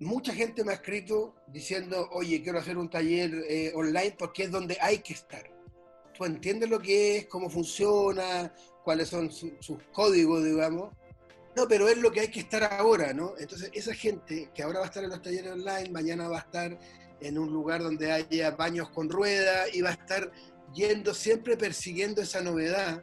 mucha gente me ha escrito diciendo, oye, quiero hacer un taller eh, online porque es donde hay que estar. Tú entiendes lo que es, cómo funciona, cuáles son sus códigos, digamos. No, pero es lo que hay que estar ahora, ¿no? Entonces, esa gente que ahora va a estar en los talleres online, mañana va a estar en un lugar donde haya baños con rueda y va a estar yendo siempre persiguiendo esa novedad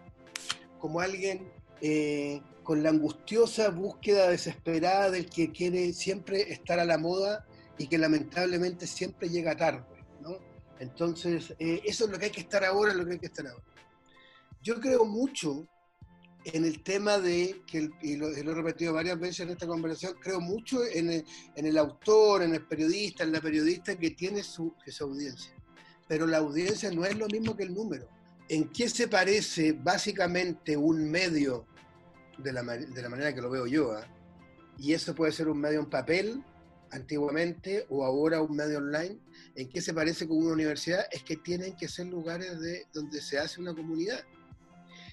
como alguien eh, con la angustiosa búsqueda desesperada del que quiere siempre estar a la moda y que lamentablemente siempre llega tarde. ¿no? Entonces, eh, eso es lo que hay que estar ahora, lo que hay que estar ahora. Yo creo mucho en el tema de, que y, lo, he repetido varias veces en esta conversación, creo mucho en el, en el autor, en el periodista, en la periodista que tiene su, su audiencia. Pero la audiencia no es lo mismo que el número. ¿En qué se parece básicamente un medio de la, de la manera que lo veo yo. ¿ah? Y eso puede ser un medio en papel, antiguamente, o ahora un medio online. ¿En qué se parece con una universidad? Es que tienen que ser lugares de, donde se hace una comunidad.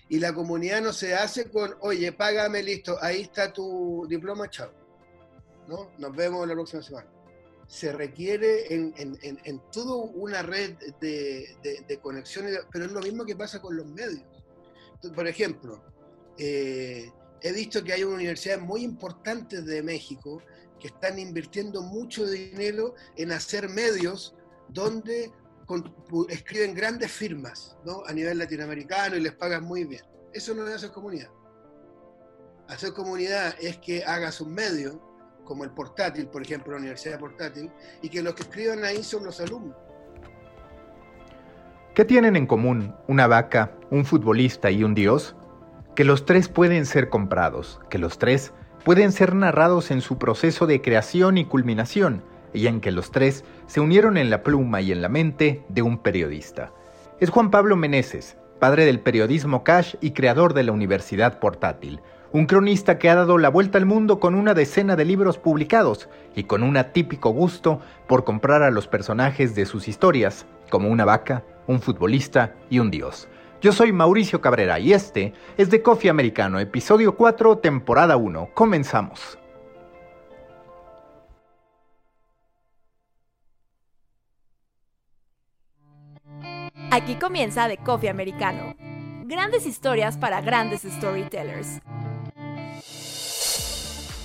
Y la comunidad no se hace con, oye, págame, listo, ahí está tu diploma, chao. ¿No? Nos vemos la próxima semana. Se requiere en, en, en, toda una red de, de, de conexiones, pero es lo mismo que pasa con los medios. Por ejemplo, eh, he visto que hay universidades muy importantes de México que están invirtiendo mucho dinero en hacer medios donde escriben grandes firmas ¿no? a nivel latinoamericano y les pagan muy bien. Eso no es hacer comunidad. Hacer comunidad es que hagas un medio, como el portátil, por ejemplo, la universidad portátil, y que los que escriban ahí son los alumnos. ¿Qué tienen en común una vaca, un futbolista y un dios? Que los tres pueden ser comprados, que los tres pueden ser narrados en su proceso de creación y culminación, y en que los tres se unieron en la pluma y en la mente de un periodista. Es Juan Pablo Meneses, padre del periodismo cash y creador de la Universidad Portátil, un cronista que ha dado la vuelta al mundo con una decena de libros publicados y con un atípico gusto por comprar a los personajes de sus historias, como una vaca, un futbolista y un dios. Yo soy Mauricio Cabrera y este es de Coffee Americano, episodio 4, temporada 1. Comenzamos. Aquí comienza de Coffee Americano. Grandes historias para grandes storytellers.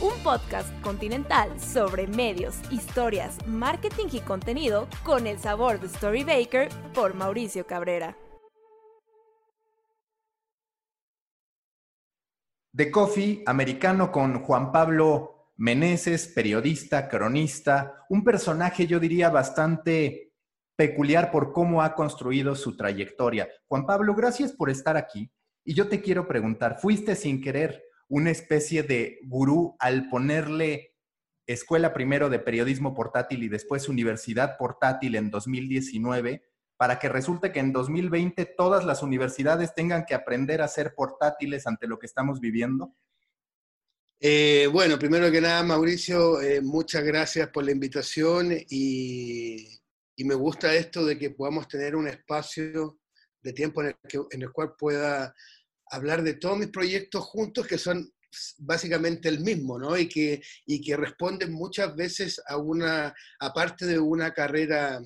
Un podcast continental sobre medios, historias, marketing y contenido con el sabor de Story Baker por Mauricio Cabrera. De Coffee americano con Juan Pablo Meneses, periodista, cronista, un personaje yo diría bastante peculiar por cómo ha construido su trayectoria. Juan Pablo, gracias por estar aquí. Y yo te quiero preguntar, ¿fuiste sin querer una especie de gurú al ponerle escuela primero de periodismo portátil y después universidad portátil en 2019 para que resulte que en 2020 todas las universidades tengan que aprender a ser portátiles ante lo que estamos viviendo? Eh, bueno, primero que nada, Mauricio, eh, muchas gracias por la invitación y, me gusta esto de que podamos tener un espacio de tiempo en el, en el cual pueda hablar de todos mis proyectos juntos, que son básicamente el mismo, ¿no? Y que, y que responden muchas veces a una, aparte de una carrera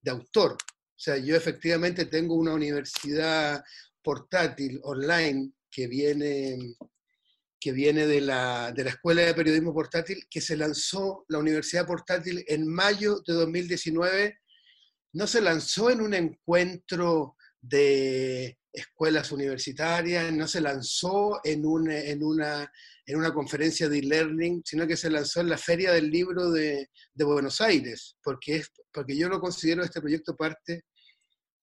de autor, o sea, yo efectivamente tengo una universidad portátil online que viene, que viene de, la, de la Escuela de Periodismo Portátil, que se lanzó la Universidad Portátil en mayo de 2019. No se lanzó en un encuentro de escuelas universitarias, no se lanzó en, en, una, en una conferencia de e-learning, sino que se lanzó en la Feria del Libro de, de Buenos Aires, porque, es, porque yo lo considero este proyecto parte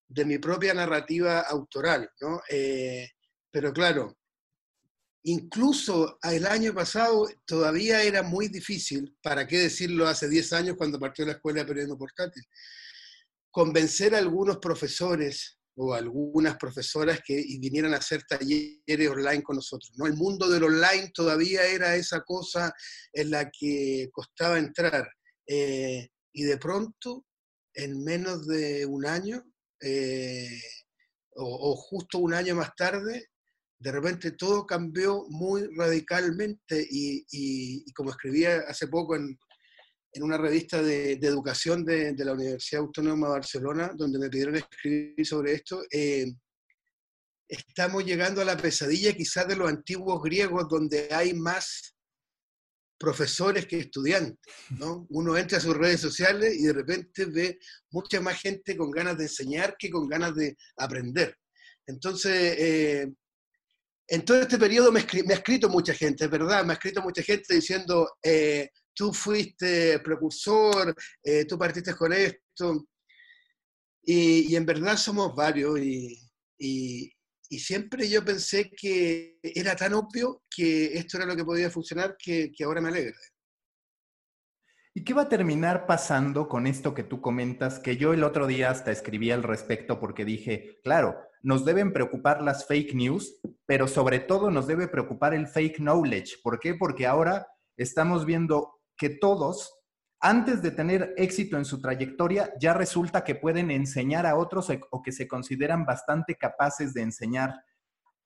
de mi propia narrativa autoral, ¿no? Eh, pero claro, incluso el año pasado todavía era muy difícil, ¿para qué decirlo hace 10 años cuando partió la Escuela de Periodismo Portátil? Convencer a algunos profesores o algunas profesoras que vinieran a hacer talleres online con nosotros. ¿no? El mundo del online todavía era esa cosa en la que costaba entrar. Eh, y de pronto, en menos de un año, eh, o, justo un año más tarde, de repente todo cambió muy radicalmente y, como escribía hace poco en, en una revista de, educación de, la Universidad Autónoma de Barcelona, donde me pidieron escribir sobre esto. Eh, estamos llegando a la pesadilla quizás de los antiguos griegos, donde hay más profesores que estudiantes, ¿no? Uno entra a sus redes sociales y de repente ve mucha más gente con ganas de enseñar que con ganas de aprender. Entonces, eh, en todo este periodo me, ha escrito mucha gente, ¿verdad? Me ha escrito mucha gente diciendo, eh, tú fuiste precursor, eh, tú partiste con esto. Y, en verdad somos varios y, siempre yo pensé que era tan obvio que esto era lo que podía funcionar que, que ahora me alegra. ¿Y qué va a terminar pasando con esto que tú comentas? Que yo el otro día hasta escribí al respecto porque dije, claro, nos deben preocupar las fake news, pero sobre todo nos debe preocupar el fake knowledge. ¿Por qué? Porque ahora estamos viendo que todos, antes de tener éxito en su trayectoria, ya resulta que pueden enseñar a otros o que se consideran bastante capaces de enseñar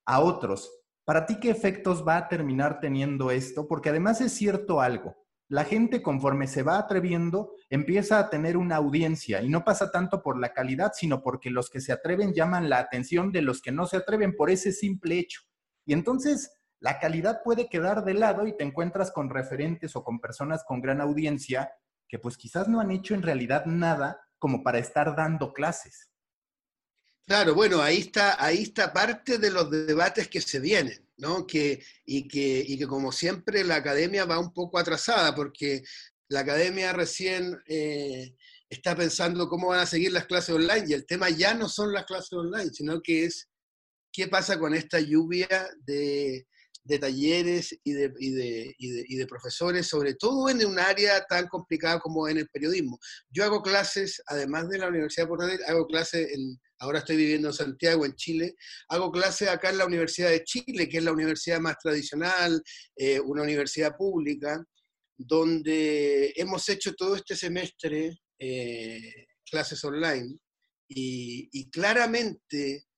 a otros. ¿Para ti qué efectos va a terminar teniendo esto? Porque además es cierto algo. La gente conforme se va atreviendo empieza a tener una audiencia y no pasa tanto por la calidad, sino porque los que se atreven llaman la atención de los que no se atreven por ese simple hecho. Y entonces la calidad puede quedar de lado y te encuentras con referentes o con personas con gran audiencia que pues quizás no han hecho en realidad nada como para estar dando clases. Claro, bueno, ahí está, ahí está parte de los debates que se vienen, ¿no? Que, y, que, y que como siempre la academia va un poco atrasada porque la academia recién eh, está pensando cómo van a seguir las clases online y el tema ya no son las clases online, sino que es qué pasa con esta lluvia de, de talleres y de, y, de, y, de, profesores, sobre todo en un área tan complicada como en el periodismo. Yo hago clases, además de la Universidad de Portugal, hago clases ahora estoy viviendo en Santiago, en Chile, hago clases acá en la Universidad de Chile, que es la universidad más tradicional, eh, una universidad pública, donde hemos hecho todo este semestre eh, clases online y claramente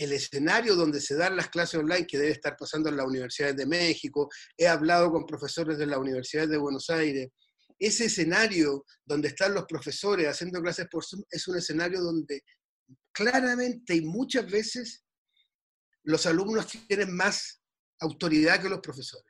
el escenario donde se dan las clases online que debe estar pasando en las universidades de México, he hablado con profesores de la Universidad de Buenos Aires, ese escenario donde están los profesores haciendo clases por Zoom es un escenario donde claramente y muchas veces los alumnos tienen más autoridad que los profesores.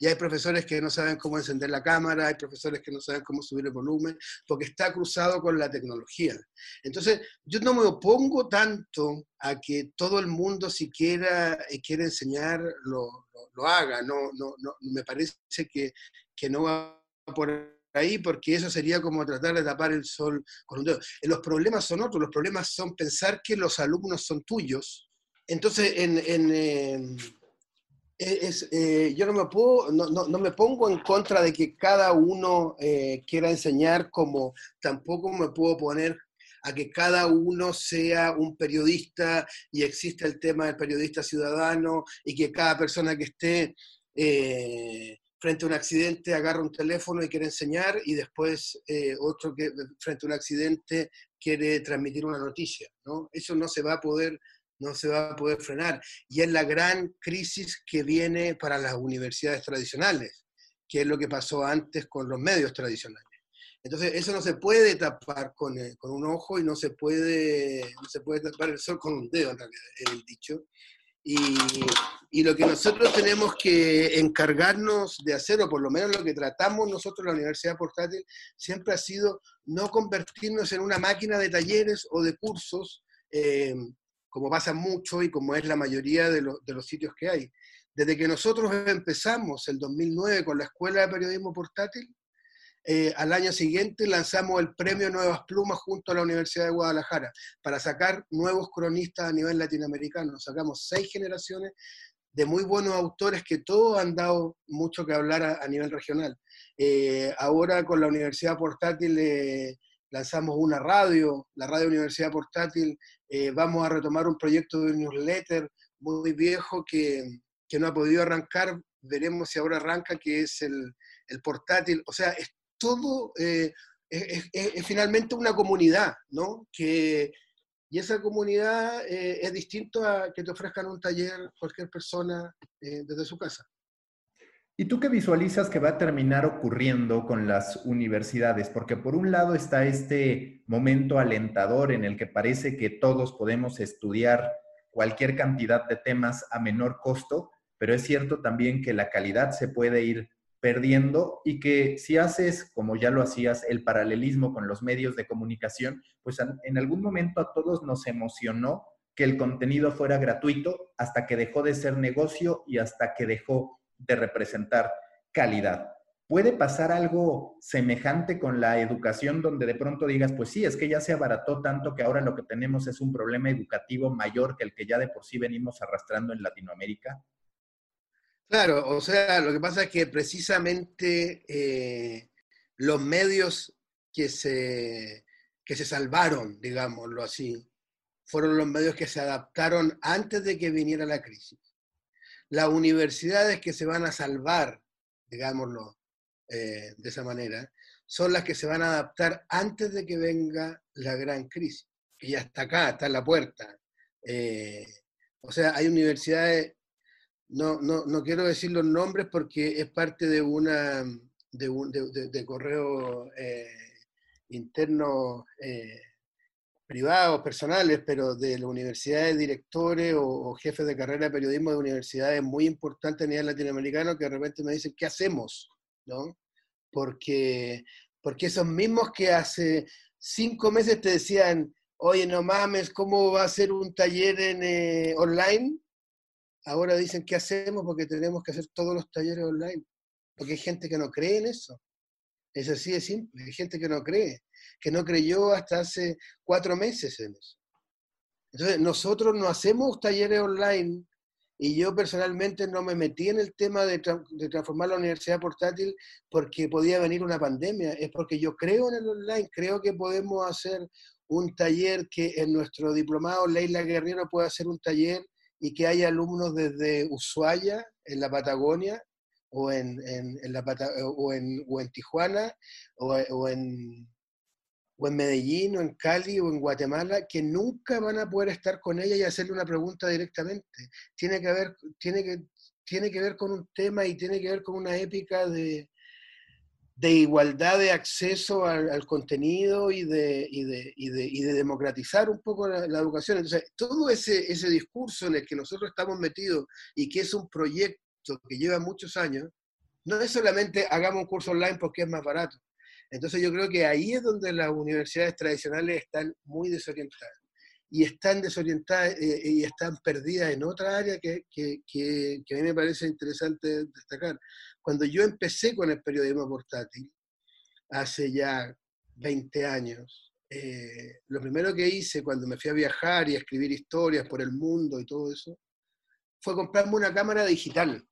Y hay profesores que no saben cómo encender la cámara, hay profesores que no saben cómo subir el volumen, porque está cruzado con la tecnología. Entonces, yo no me opongo tanto a que todo el mundo, si quiera, eh, quiere enseñar, lo, lo, haga. No, no, no, me parece que, que no va por ahí porque eso sería como tratar de tapar el sol con un dedo. Los problemas son otros, los problemas son pensar que los alumnos son tuyos. Entonces, en, en, eh, yo no me, puedo, pongo en contra de que cada uno eh, quiera enseñar, como tampoco me puedo poner a que cada uno sea un periodista y exista el tema del periodista ciudadano y que cada persona que esté eh, frente a un accidente agarra un teléfono y quiere enseñar y después otro que frente a un accidente quiere transmitir una noticia. ¿no? Eso no se va a poder no se va a poder frenar. Y es la gran crisis que viene para las universidades tradicionales, que es lo que pasó antes con los medios tradicionales. Entonces, eso no se puede tapar con, eh, con un ojo y no se, puede, no se puede tapar el sol con un dedo, en realidad, el dicho. Y, y, lo que nosotros tenemos que encargarnos de hacer, o por lo menos lo que tratamos nosotros la Universidad Portátil, siempre ha sido no convertirnos en una máquina de talleres o de cursos eh, como pasa mucho y como es la mayoría de, los sitios que hay. Desde que nosotros empezamos el 2009 con la Escuela de Periodismo Portátil, eh, al año siguiente lanzamos el premio Nuevas Plumas junto a la Universidad de Guadalajara para sacar nuevos cronistas a nivel latinoamericano. Sacamos seis generaciones de muy buenos autores que todos han dado mucho que hablar a, nivel regional. Eh, ahora con la Universidad Portátil eh, lanzamos una radio, la Radio Universidad Portátil, eh, vamos a retomar un proyecto de newsletter muy viejo que, que, no ha podido arrancar, veremos si ahora arranca, que es el, el portátil, o sea, es todo, eh, es, finalmente una comunidad, ¿no? Que, y esa comunidad eh, es distinto a que te ofrezcan un taller cualquier persona desde su casa. ¿Y tú qué visualizas que va a terminar ocurriendo con las universidades? Porque por un lado está este momento alentador en el que parece que todos podemos estudiar cualquier cantidad de temas a menor costo, pero es cierto también que la calidad se puede ir perdiendo y que si haces, como ya lo hacías, el paralelismo con los medios de comunicación, pues en algún momento a todos nos emocionó que el contenido fuera gratuito hasta que dejó de ser negocio y hasta que dejó de representar calidad. ¿Puede pasar algo semejante con la educación donde de pronto digas, pues sí, es que ya se abarató tanto que ahora lo que tenemos es un problema educativo mayor que el que ya de por sí venimos arrastrando en Latinoamérica? Claro, o sea, lo que pasa es que precisamente eh, los medios que se, que se salvaron, digámoslo así, fueron los medios que se adaptaron antes de que viniera la crisis. Las universidades que se van a salvar, digámoslo eh, de esa manera, son las que se van a adaptar antes de que venga la gran crisis, ya está acá, está en la puerta. Eh, o sea, hay universidades, no, no, no, quiero decir los nombres porque es parte de una de, un, de, correo eh, interno privados, personales, pero de las universidades, directores o, jefes de carrera de periodismo de universidades muy importantes a nivel latinoamericano que de repente me dicen, ¿qué hacemos? ¿No? Porque, porque esos mismos que hace cinco meses te decían, oye, no mames, ¿cómo va a ser un taller en, eh, online? Ahora dicen, ¿qué hacemos? Porque tenemos que hacer todos los talleres online. Porque hay gente que no cree en eso. Es así de simple. Hay gente que no cree que no creyó hasta hace cuatro meses eso. Entonces, nosotros no hacemos talleres online y yo personalmente no me metí en el tema de, transformar la universidad portátil porque podía venir una pandemia, es porque yo creo en el online, creo que podemos hacer un taller que en nuestro diplomado Leila Guerrero pueda hacer un taller y que haya alumnos desde Ushuaia, en la Patagonia, o en, la, o en, o en Tijuana, o en o en Medellín, o en Cali, o en Guatemala, que nunca van a poder estar con ella y hacerle una pregunta directamente. Tiene que, ver, tiene que, tiene que ver con un tema y tiene que ver con una épica de, de igualdad de acceso al, contenido y de, y, de, y, de, y de, democratizar un poco la, la, educación. Entonces, todo ese, ese discurso en el que nosotros estamos metidos y que es un proyecto que lleva muchos años, no es solamente hagamos un curso online porque es más barato. Entonces yo creo que ahí es donde las universidades tradicionales están muy desorientadas. Y están desorientadas eh, y están perdidas en otra área que, que, que, a mí me parece interesante destacar. Cuando yo empecé con el periodismo portátil, hace ya 20 años, eh, lo primero que hice cuando me fui a viajar y a escribir historias por el mundo y todo eso, fue comprarme una cámara digital.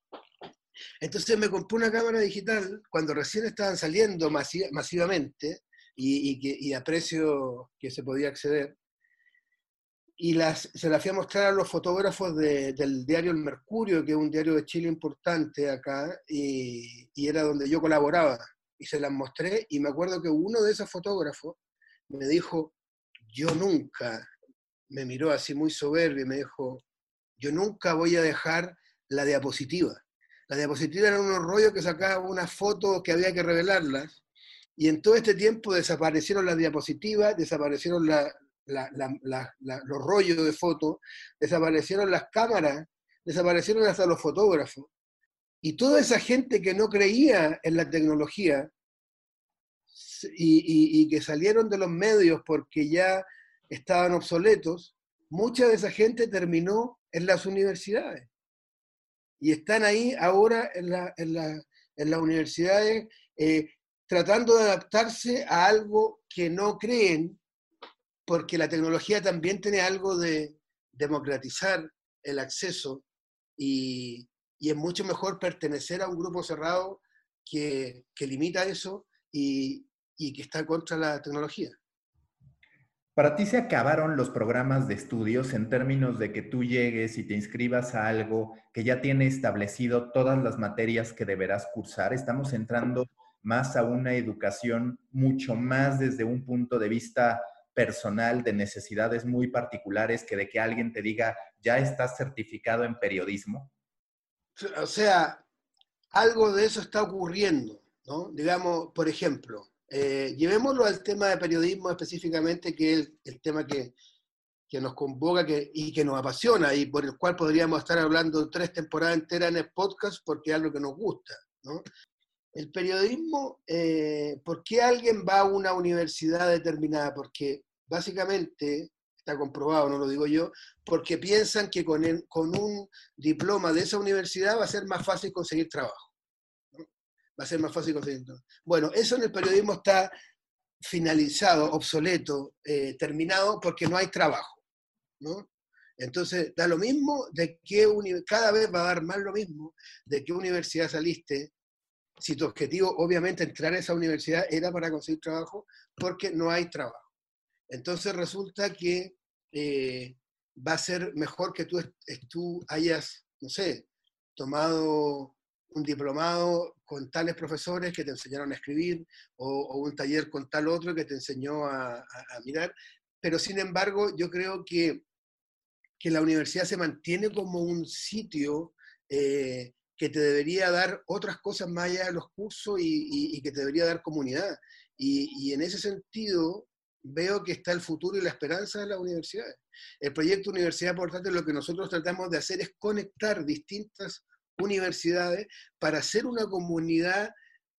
Entonces me compré una cámara digital cuando recién estaban saliendo masivamente y, a precio que se podía acceder. Y las, se las fui a mostrar a los fotógrafos del diario El Mercurio, que es un diario de Chile importante acá, y, y era donde yo colaboraba. Y se las mostré y me acuerdo que uno de esos fotógrafos me dijo, yo nunca, me miró así muy soberbio y me dijo, yo nunca voy a dejar la diapositiva. Las diapositivas eran unos rollos que sacaban unas fotos que había que revelarlas. Y en todo este tiempo desaparecieron las diapositivas, desaparecieron los rollos de fotos, desaparecieron las cámaras, desaparecieron hasta los fotógrafos. Y toda esa gente que no creía en la tecnología y, y que salieron de los medios porque ya estaban obsoletos, mucha de esa gente terminó en las universidades y están ahí ahora en, la, en, la, en las universidades eh, tratando de adaptarse a algo que no creen, porque la tecnología también tiene algo de democratizar el acceso y, es mucho mejor pertenecer a un grupo cerrado que, limita eso y que está contra la tecnología. Para ti se acabaron los programas de estudios en términos de que tú llegues y te inscribas a algo que ya tiene establecido todas las materias que deberás cursar. Estamos entrando más a una educación mucho más desde un punto de vista personal de necesidades muy particulares que de que alguien te diga, ya estás certificado en periodismo. O sea, algo de eso está ocurriendo, ¿no? Digamos, por ejemplo, eh, llevémoslo al tema de periodismo específicamente, que es el, tema que, nos convoca y que nos apasiona y por el cual podríamos estar hablando tres temporadas enteras en el podcast porque es algo que nos gusta. El periodismo, eh, ¿por qué alguien va a una universidad determinada? Porque básicamente, está comprobado, no lo digo yo, porque piensan que con un diploma de esa universidad va a ser más fácil conseguir trabajo va a ser más fácil conseguir. Bueno, eso en el periodismo está finalizado, obsoleto, eh, terminado, porque no hay trabajo. ¿no? Entonces, da lo mismo de que cada vez va a dar más lo mismo de qué universidad saliste, si tu objetivo, obviamente, entrar a esa universidad era para conseguir trabajo, porque no hay trabajo. Entonces resulta que eh, va a ser mejor que tú, tú hayas, no sé, tomado un diplomado con tales profesores que te enseñaron a escribir o, un taller con tal otro que te enseñó a, mirar. Pero sin embargo, yo creo que, que, la universidad se mantiene como un sitio eh, que te debería dar otras cosas más allá de los cursos y, que te debería dar comunidad. Y, en ese sentido, veo que está el futuro y la esperanza de las universidades. El proyecto Universidad Portátil lo que nosotros tratamos de hacer es conectar distintas universidades para hacer una comunidad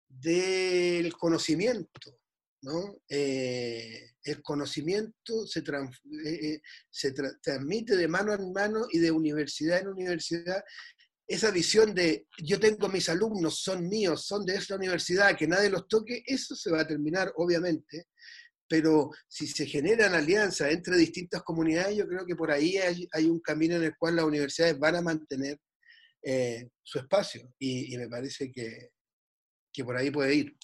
del conocimiento. ¿no? Eh, el conocimiento se, eh, eh, transmite de mano en mano y de universidad en universidad. Esa visión de yo tengo mis alumnos, son míos, son de esta universidad, que nadie los toque, eso se va a terminar, obviamente, pero si se generan alianzas entre distintas comunidades, yo creo que por ahí hay, un camino en el cual las universidades van a mantener eh, su espacio y, me parece que, que, por ahí puede ir.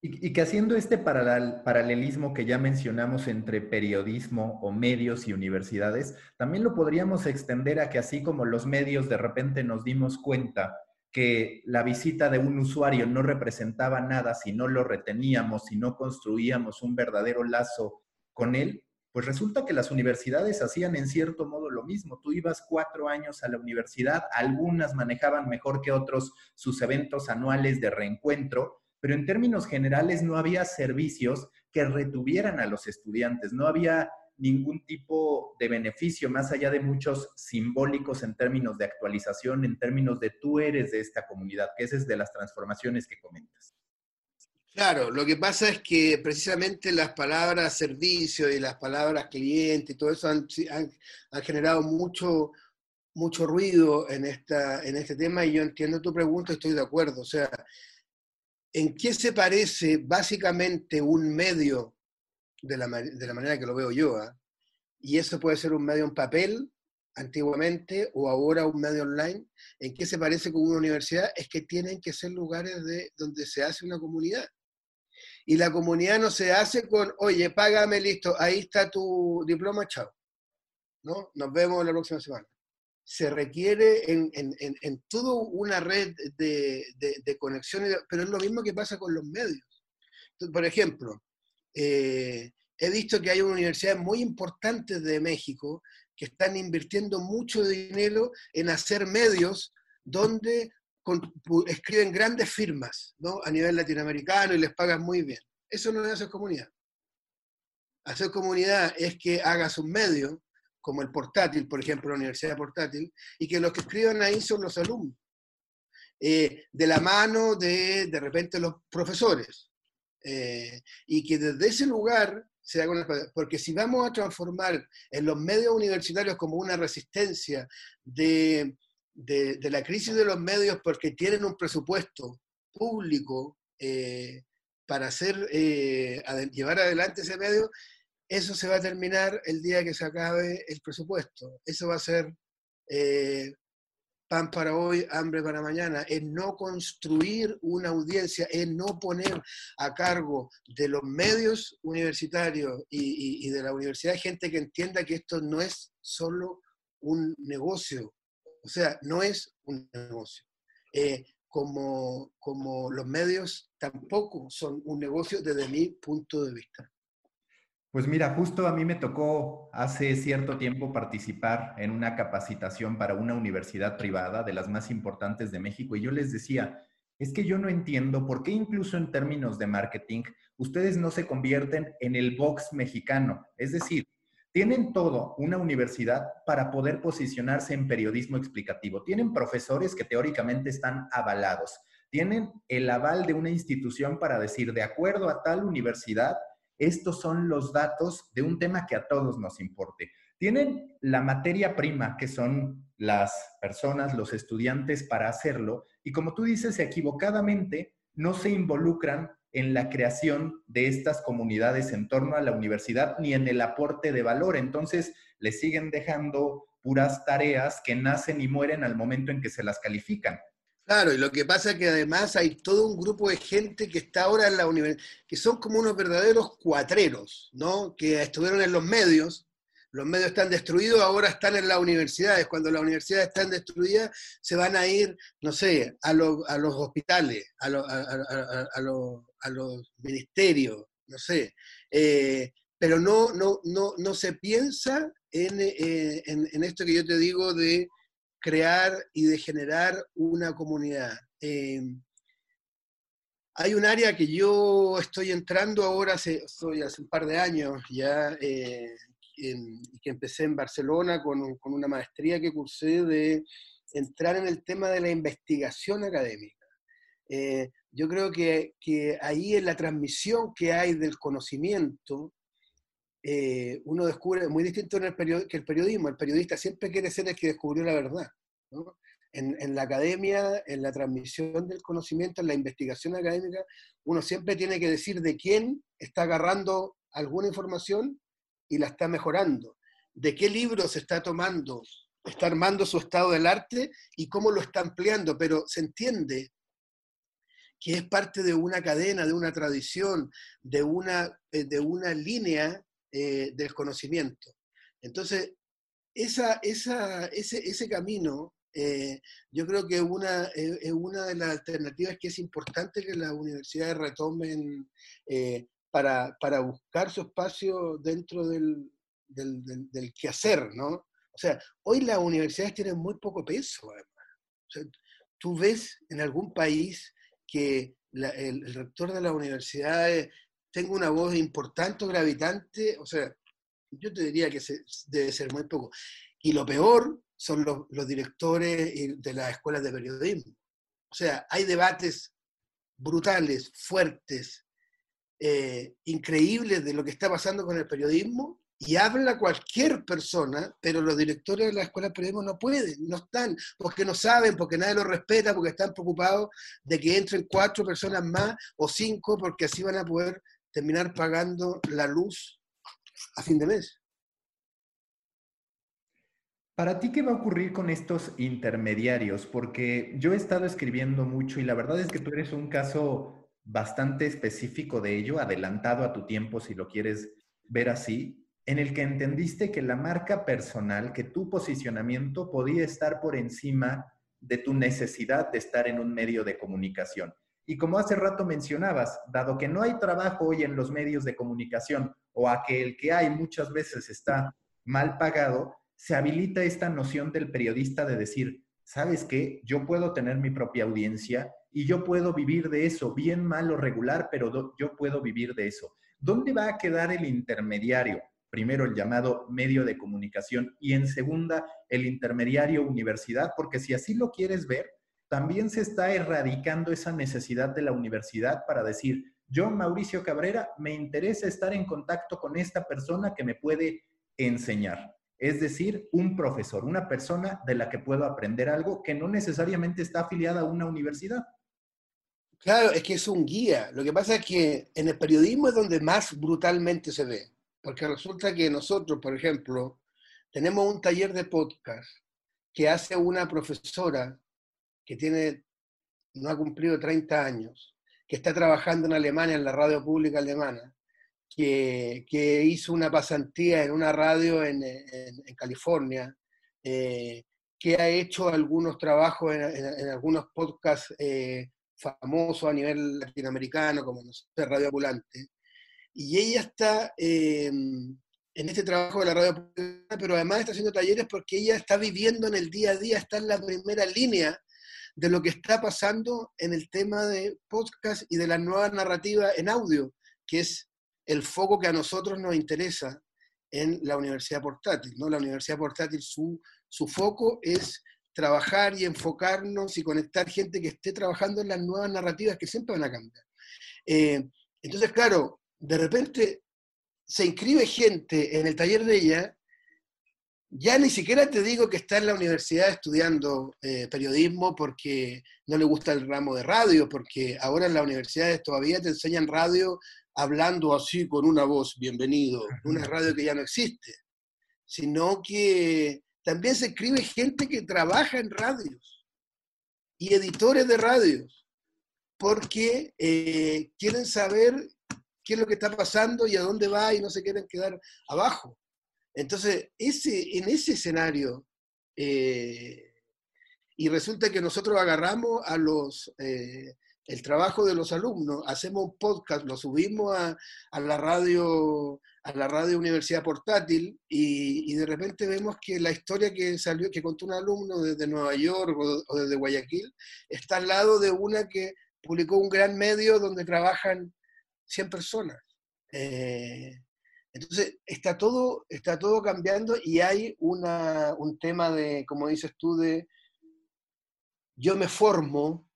Y, que haciendo este paralelismo que ya mencionamos entre periodismo o medios y universidades, también lo podríamos extender a que así como los medios de repente nos dimos cuenta que la visita de un usuario no representaba nada si no lo reteníamos, si no construíamos un verdadero lazo con él, pues resulta que las universidades hacían en cierto modo lo mismo. Tú ibas cuatro años a la universidad, algunas manejaban mejor que otros sus eventos anuales de reencuentro, pero en términos generales no había servicios que retuvieran a los estudiantes, no había ningún tipo de beneficio más allá de muchos simbólicos en términos de actualización, en términos de tú eres de esta comunidad, que esa es de las transformaciones que comentas. Claro, lo que pasa es que precisamente las palabras servicio y las palabras cliente y todo eso han, generado mucho, mucho ruido en, esta, en este tema y yo entiendo tu pregunta, estoy de acuerdo. O sea, ¿en qué se parece básicamente un medio, de la, de la manera que lo veo yo, ah? y eso puede ser un medio en papel antiguamente o ahora un medio online, ¿en qué se parece con una universidad? Es que tienen que ser lugares de, donde se hace una comunidad. Y la comunidad no se hace con, oye, págame, listo, ahí está tu diploma, chao. ¿No? Nos vemos la próxima semana. Se requiere en, en, en, toda una red de, de, conexiones, pero es lo mismo que pasa con los medios. por ejemplo, eh, he visto que hay universidades muy importantes de México que están invirtiendo mucho dinero en hacer medios donde escriben grandes firmas ¿no? a nivel latinoamericano y les pagan muy bien. Eso no es hacer comunidad. Hacer comunidad es que hagas un medio, como el portátil, por ejemplo, la universidad portátil, y que los que escriban ahí son los alumnos. Eh, de la mano de, de repente, los profesores. Eh, y que desde ese lugar se haga una... Porque si vamos a transformar en los medios universitarios como una resistencia de de, la crisis de los medios porque tienen un presupuesto público eh, para hacer, eh, llevar adelante ese medio, eso se va a terminar el día que se acabe el presupuesto. Eso va a ser eh, pan para hoy, hambre para mañana. Es no construir una audiencia, es no poner a cargo de los medios universitarios y de la universidad gente que entienda que esto no es solo un negocio, o sea, no es un negocio. Eh, como, como los medios tampoco son un negocio desde mi punto de vista. Pues mira, justo a mí me tocó hace cierto tiempo participar en una capacitación para una universidad privada de las más importantes de México y yo les decía, es que yo no entiendo por qué incluso en términos de marketing ustedes no se convierten en el box mexicano. Es decir, tienen todo una universidad para poder posicionarse en periodismo explicativo. Tienen profesores que teóricamente están avalados. Tienen el aval de una institución para decir, de acuerdo a tal universidad, estos son los datos de un tema que a todos nos importe. Tienen la materia prima, que son las personas, los estudiantes para hacerlo, y como tú dices, equivocadamente no se involucran en la creación de estas comunidades en torno a la universidad ni en el aporte de valor. Entonces, le siguen dejando puras tareas que nacen y mueren al momento en que se las califican. Claro, y lo que pasa es que además hay todo un grupo de gente que está ahora en la universidad, que son como unos verdaderos cuatreros, ¿no? Que estuvieron en los medios, los medios están destruidos, ahora están en las universidades. Cuando las universidades están destruidas, se van a ir, no sé, a, los hospitales, a, los ministerios, no sé. Eh, pero no, no, no, no se piensa en, eh, en, en, esto que yo te digo de crear y de generar una comunidad. Eh, hay un área que yo estoy entrando ahora, hace, hace un par de años ya, que empecé en Barcelona con, con, una maestría que cursé de entrar en el tema de la investigación académica. Eh, yo creo que, que, ahí en la transmisión que hay del conocimiento, eh, uno descubre, muy distinto en el que el periodismo, el periodista siempre quiere ser el que descubrió la verdad. En, en, la academia, en la transmisión del conocimiento, en la investigación académica, uno siempre tiene que decir de quién está agarrando alguna información y la está mejorando, de qué libro se está tomando, está armando su estado del arte y cómo lo está ampliando, pero se entiende que es parte de una cadena, de una tradición, de una, eh, de una línea eh, del conocimiento. Entonces, esa, esa, ese, ese, camino, eh, yo creo que una, eh, es una de las alternativas que es importante que las universidades retomen para, para, buscar su espacio dentro del, del, del, quehacer, ¿no? O sea, hoy las universidades tienen muy poco peso, además. tú ves en algún país que el, el, rector de las universidades tengo una voz importante o gravitante, o sea, yo te diría que debe ser muy poco. Y lo peor son los, directores de las escuelas de periodismo. O sea, hay debates brutales, fuertes, eh, increíbles de lo que está pasando con el periodismo y habla cualquier persona, pero los directores de la escuela de periodismo no pueden, no están, porque no saben, porque nadie los respeta, porque están preocupados de que entren cuatro personas más o cinco, porque así van a poder terminar pagando la luz a fin de mes. Para ti, ¿qué va a ocurrir con estos intermediarios? Porque yo he estado escribiendo mucho y la verdad es que tú eres un caso bastante específico de ello, adelantado a tu tiempo si lo quieres ver así, en el que entendiste que la marca personal, que tu posicionamiento podía estar por encima de tu necesidad de estar en un medio de comunicación. Y como hace rato mencionabas, dado que no hay trabajo hoy en los medios de comunicación o a que el que hay muchas veces está mal pagado, se habilita esta noción del periodista de decir, ¿sabes qué? Yo puedo tener mi propia audiencia y yo puedo vivir de eso, bien, mal o regular, pero yo puedo vivir de eso. ¿Dónde va a quedar el intermediario? Primero, el llamado medio de comunicación y en segunda, el intermediario universidad, porque si así lo quieres ver, también se está erradicando esa necesidad de la universidad para decir, yo, Mauricio Cabrera, me interesa estar en contacto con esta persona que me puede enseñar. Es decir, un profesor, una persona de la que puedo aprender algo que no necesariamente está afiliada a una universidad. Claro, es que es un guía. Lo que pasa es que en el periodismo es donde más brutalmente se ve. Porque resulta que nosotros, por ejemplo, tenemos un taller de podcast que hace una profesora que tiene, no ha cumplido 30 años, que está trabajando en Alemania, en la radio pública alemana, que, que hizo una pasantía en una radio en, California, eh, que ha hecho algunos trabajos en, algunos podcasts eh, famosos a nivel latinoamericano, como no sé, Radio Ambulante. y ella está em, en este trabajo de la radio, pero además está haciendo talleres porque ella está viviendo en el día a día, está en la primera línea de lo que está pasando en el tema de podcast y de la nueva narrativa en audio, que es el foco que a nosotros nos interesa en la universidad portátil. ¿no? La universidad portátil, su, su foco es trabajar y enfocarnos y conectar gente que esté trabajando en las nuevas narrativas que siempre van a cambiar. Eh, entonces, claro, de repente se inscribe gente en el taller de ella, ya ni siquiera te digo que está en la universidad estudiando eh, periodismo porque no le gusta el ramo de radio, porque ahora en las universidades todavía te enseñan radio hablando así con una voz, bienvenido, una radio que ya no existe, sino que también se escribe gente que trabaja en radios y editores de radios, porque eh, quieren saber qué es lo que está pasando y a dónde va y no se quieren quedar abajo. Entonces, ese, en ese escenario, eh, y resulta que nosotros agarramos a los, eh, el trabajo de los alumnos, hacemos un podcast, lo subimos a, a la radio a la radio Universidad Portátil y, de repente vemos que la historia que salió, que contó un alumno desde Nueva York o, desde Guayaquil, está al lado de una que publicó un gran medio donde trabajan 100 personas. Eh, entonces, está todo, está todo cambiando y hay una, un tema de, como dices tú, de yo me formo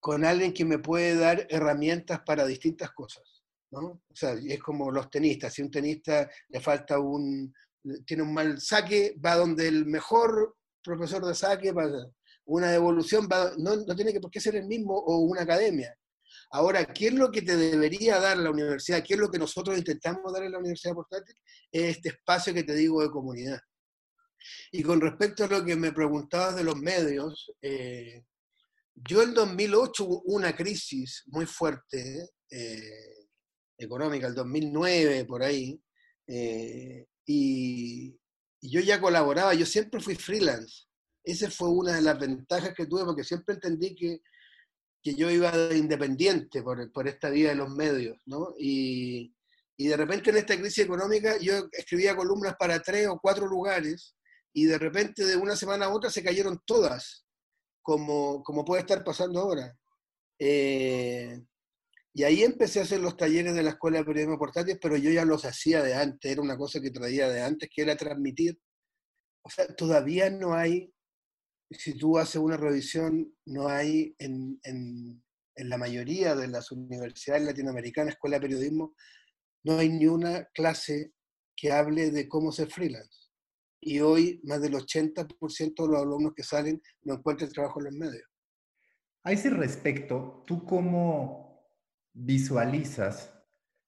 con alguien que me puede dar herramientas para distintas cosas. ¿No? O sea, es como los tenistas, si un tenista le falta un, tiene un mal saque, va donde el mejor profesor de saque, va, una devolución, va, no, no, tiene que por qué ser el mismo o una academia. Ahora, ¿qué es lo que te debería dar la universidad? ¿Qué es lo que nosotros intentamos dar en la universidad portátil? Es este espacio que te digo de comunidad. Y con respecto a lo que me preguntabas de los medios, eh, yo en 2008 hubo una crisis muy fuerte eh, económica, el 2009, por ahí, eh, y, yo ya colaboraba, yo siempre fui freelance. Esa fue una de las ventajas que tuve, porque siempre entendí que, que yo iba de independiente por, por, esta vida de los medios, ¿no? Y, y de repente en esta crisis económica yo escribía columnas para tres o cuatro lugares y de repente de una semana a otra se cayeron todas, como, como puede estar pasando ahora. Eh, y ahí empecé a hacer los talleres de la Escuela de Periodismo Portátil, pero yo ya los hacía de antes, era una cosa que traía de antes, que era transmitir. O sea, todavía no hay, si tú haces una revisión, no hay en, en, en la mayoría de las universidades latinoamericanas, Escuela de Periodismo, no hay ni una clase que hable de cómo ser freelance. Y hoy más del 80% de los alumnos que salen no encuentran trabajo en los medios. A ese respecto, ¿tú cómo visualizas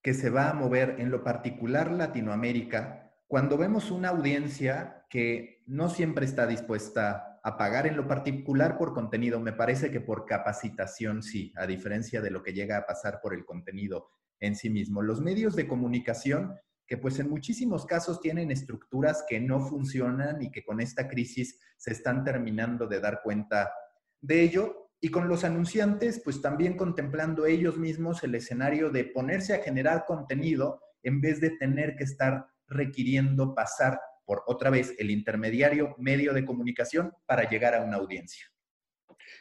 que se va a mover en lo particular Latinoamérica cuando vemos una audiencia que no siempre está dispuesta a pagar en lo particular por contenido? Me parece que por capacitación sí, a diferencia de lo que llega a pasar por el contenido en sí mismo. Los medios de comunicación que pues en muchísimos casos tienen estructuras que no funcionan y que con esta crisis se están terminando de dar cuenta de ello, y con los anunciantes, pues también contemplando ellos mismos el escenario de ponerse a generar contenido en vez de tener que estar requiriendo pasar por otra vez el intermediario medio de comunicación para llegar a una audiencia.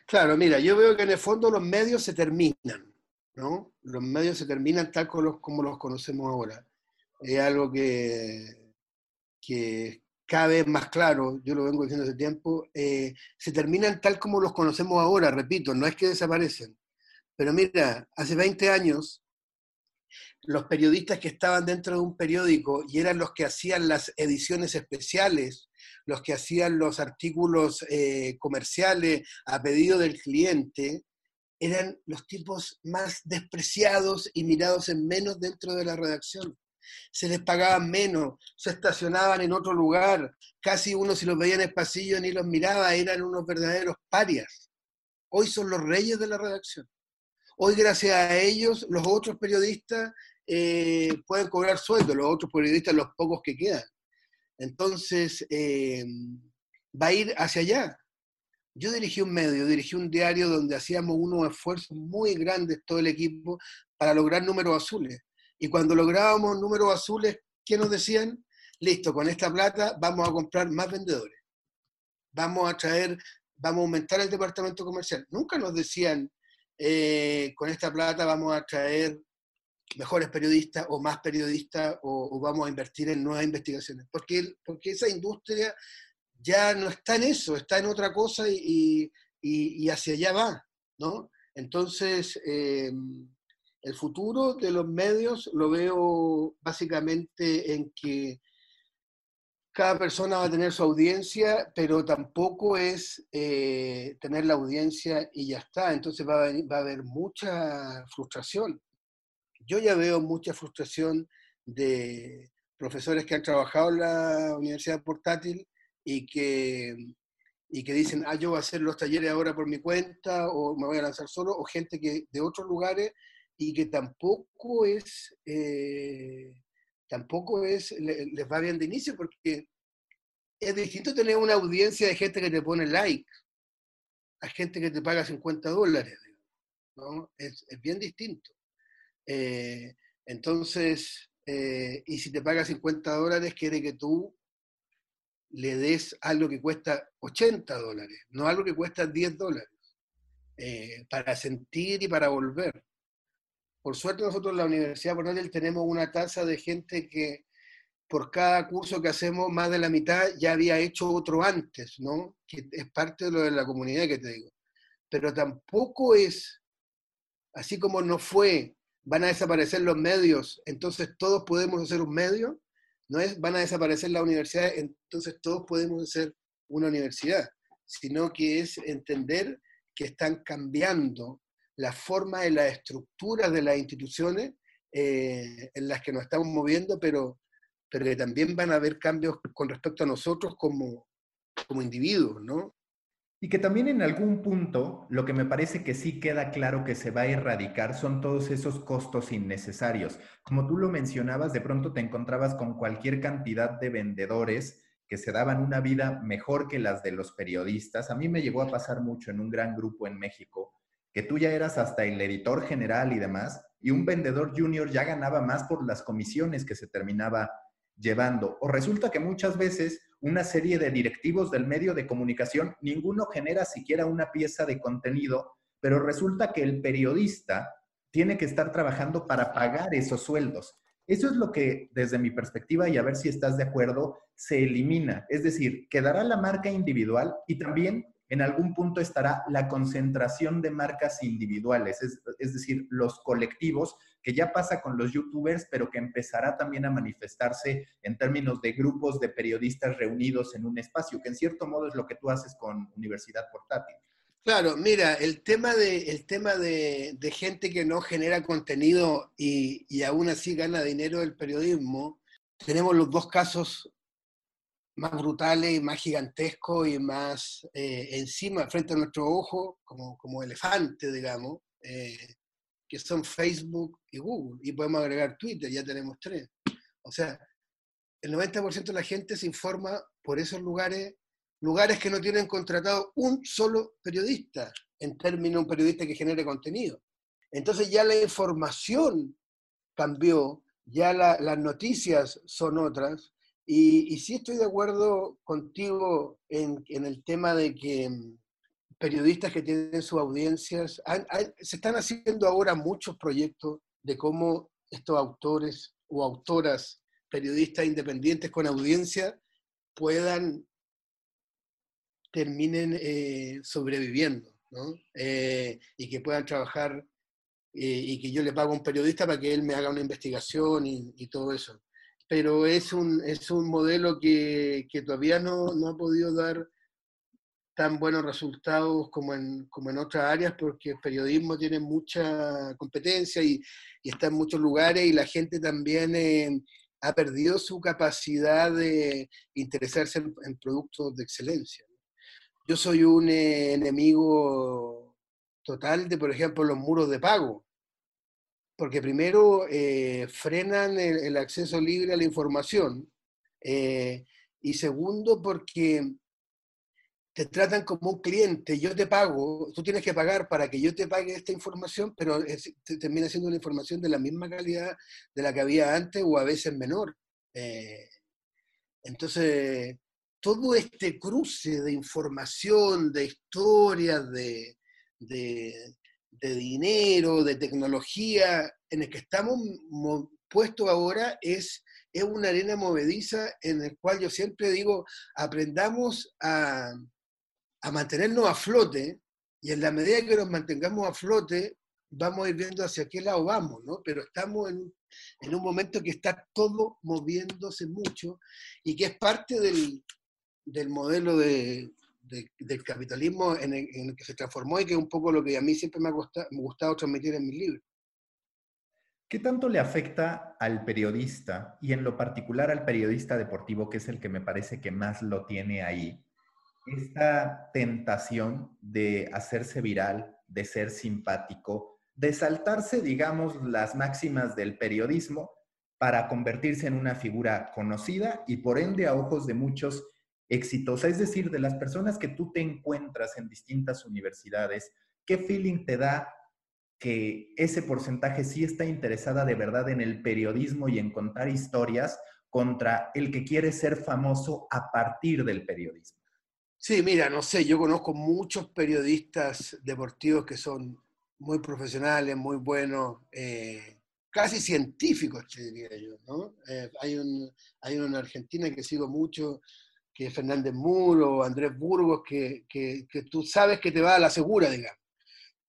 Claro, mira, yo veo que en el fondo los medios se terminan, ¿no? Los medios se terminan tal como los, como los conocemos ahora. Es algo que, que, cada vez más claro, yo lo vengo diciendo hace tiempo, eh, se terminan tal como los conocemos ahora, repito, no es que desaparecen. Pero mira, hace 20 años, los periodistas que estaban dentro de un periódico y eran los que hacían las ediciones especiales, los que hacían los artículos eh, comerciales a pedido del cliente, eran los tipos más despreciados y mirados en menos dentro de la redacción se les pagaban menos, se estacionaban en otro lugar, casi uno si los veía en el pasillo ni los miraba, eran unos verdaderos parias. Hoy son los reyes de la redacción. Hoy gracias a ellos los otros periodistas eh, pueden cobrar sueldo, los otros periodistas los pocos que quedan. Entonces, eh, va a ir hacia allá. Yo dirigí un medio, dirigí un diario donde hacíamos unos esfuerzos muy grandes todo el equipo para lograr números azules Y cuando lográbamos números azules, ¿qué nos decían? Listo, con esta plata vamos a comprar más vendedores. Vamos a traer, vamos a aumentar el departamento comercial. Nunca nos decían, eh, con esta plata vamos a traer mejores periodistas o más periodistas o, vamos a invertir en nuevas investigaciones. Porque, porque esa industria ya no está en eso, está en otra cosa y, hacia allá va, ¿no? Entonces, eh, el futuro de los medios lo veo básicamente en que cada persona va a tener su audiencia, pero tampoco es eh, tener la audiencia y ya está. Entonces va a, va a haber mucha frustración. Yo ya veo mucha frustración de profesores que han trabajado en la universidad portátil y que, y que dicen, ah, yo voy a hacer los talleres ahora por mi cuenta o me voy a lanzar solo, o gente que de otros lugares y que tampoco es, eh, tampoco es, les va bien de inicio porque es distinto tener una audiencia de gente que te pone like a gente que te paga 50 dólares, ¿no? Es, bien distinto. Eh, entonces, eh, y si te paga 50 dólares, quiere que tú le des algo que cuesta 80 dólares, no algo que cuesta 10 dólares, para sentir y para volver. Por suerte nosotros en la Universidad Portátil tenemos una tasa de gente que por cada curso que hacemos, más de la mitad ya había hecho otro antes, ¿no? Que es parte de lo de la comunidad que te digo. Pero tampoco es, así como no fue, van a desaparecer los medios, entonces todos podemos hacer un medio, no es, van a desaparecer las universidades, entonces todos podemos hacer una universidad, sino que es entender que están cambiando la forma y las estructuras de las instituciones eh, en las que nos estamos moviendo, pero, pero que también van a haber cambios con respecto a nosotros como, como individuos, ¿no? Y que también en algún punto lo que me parece que sí queda claro que se va a erradicar son todos esos costos innecesarios. Como tú lo mencionabas, de pronto te encontrabas con cualquier cantidad de vendedores que se daban una vida mejor que las de los periodistas. A mí me llegó a pasar mucho en un gran grupo en México que tú ya eras hasta el editor general y demás, y un vendedor junior ya ganaba más por las comisiones que se terminaba llevando. O resulta que muchas veces una serie de directivos del medio de comunicación, ninguno genera siquiera una pieza de contenido, pero resulta que el periodista tiene que estar trabajando para pagar esos sueldos. Eso es lo que, desde mi perspectiva, y a ver si estás de acuerdo, se elimina. Es decir, quedará la marca individual y también en algún punto estará la concentración de marcas individuales, es, decir, los colectivos, que ya pasa con los youtubers, pero que empezará también a manifestarse en términos de grupos de periodistas reunidos en un espacio, que en cierto modo es lo que tú haces con Universidad Portátil. Claro, mira, el tema de, el tema de, gente que no genera contenido y, y aún así gana dinero del periodismo, tenemos los dos casos más brutales y más gigantescos y más eh, encima, frente a nuestro ojo, como, como elefante, digamos, eh, que son Facebook y Google. Y podemos agregar Twitter, ya tenemos tres. O sea, el 90% de la gente se informa por esos lugares, lugares que no tienen contratado un solo periodista, en términos un periodista que genere contenido. Entonces ya la información cambió, ya las noticias son otras, y, sí estoy de acuerdo contigo en, el tema de que mm, periodistas que tienen sus audiencias, se están haciendo ahora muchos proyectos de cómo estos autores o autoras, periodistas independientes con audiencia, puedan, terminen eh, sobreviviendo, ¿no? Eh, y que puedan trabajar eh, y que yo le pago a un periodista para que él me haga una investigación y todo eso pero es un, es un modelo que, que todavía no, no, ha podido dar tan buenos resultados como en, como en otras áreas, porque el periodismo tiene mucha competencia y, y está en muchos lugares y la gente también eh, ha perdido su capacidad de interesarse en, productos de excelencia. Yo soy un eh, enemigo total de, por ejemplo, los muros de pago porque primero eh, frenan el, acceso libre a la información eh, y segundo porque te tratan como un cliente, yo te pago, tú tienes que pagar para que yo te pague esta información, pero termina siendo una información de la misma calidad de la que había antes o a veces menor. Eh, entonces, todo este cruce de información, de historias, de, de, dinero, de tecnología, en el que estamos puestos ahora es es una arena movediza en el cual yo siempre digo, aprendamos a, a mantenernos a flote y en la medida que nos mantengamos a flote, vamos a ir viendo hacia qué lado vamos, ¿no? Pero estamos en, en un momento que está todo moviéndose mucho y que es parte del, del modelo de, del capitalismo en el, que se transformó y que es un poco lo que a mí siempre me ha gustado transmitir en mis libros. ¿Qué tanto le afecta al periodista y en lo particular al periodista deportivo, que es el que me parece que más lo tiene ahí, esta tentación de hacerse viral, de ser simpático, de saltarse, digamos, las máximas del periodismo para convertirse en una figura conocida y por ende a ojos de muchos exitosa? Es decir, de las personas que tú te encuentras en distintas universidades, ¿qué feeling te da que ese porcentaje sí está interesada de verdad en el periodismo y en contar historias contra el que quiere ser famoso a partir del periodismo. Sí, mira, no sé, yo conozco muchos periodistas deportivos que son muy profesionales, muy buenos, eh, casi científicos, te diría yo. Eh, hay, un, hay en Argentina que sigo mucho, que Fernández Muro, Andrés Burgos, que, que, tú sabes que te va a la segura, digamos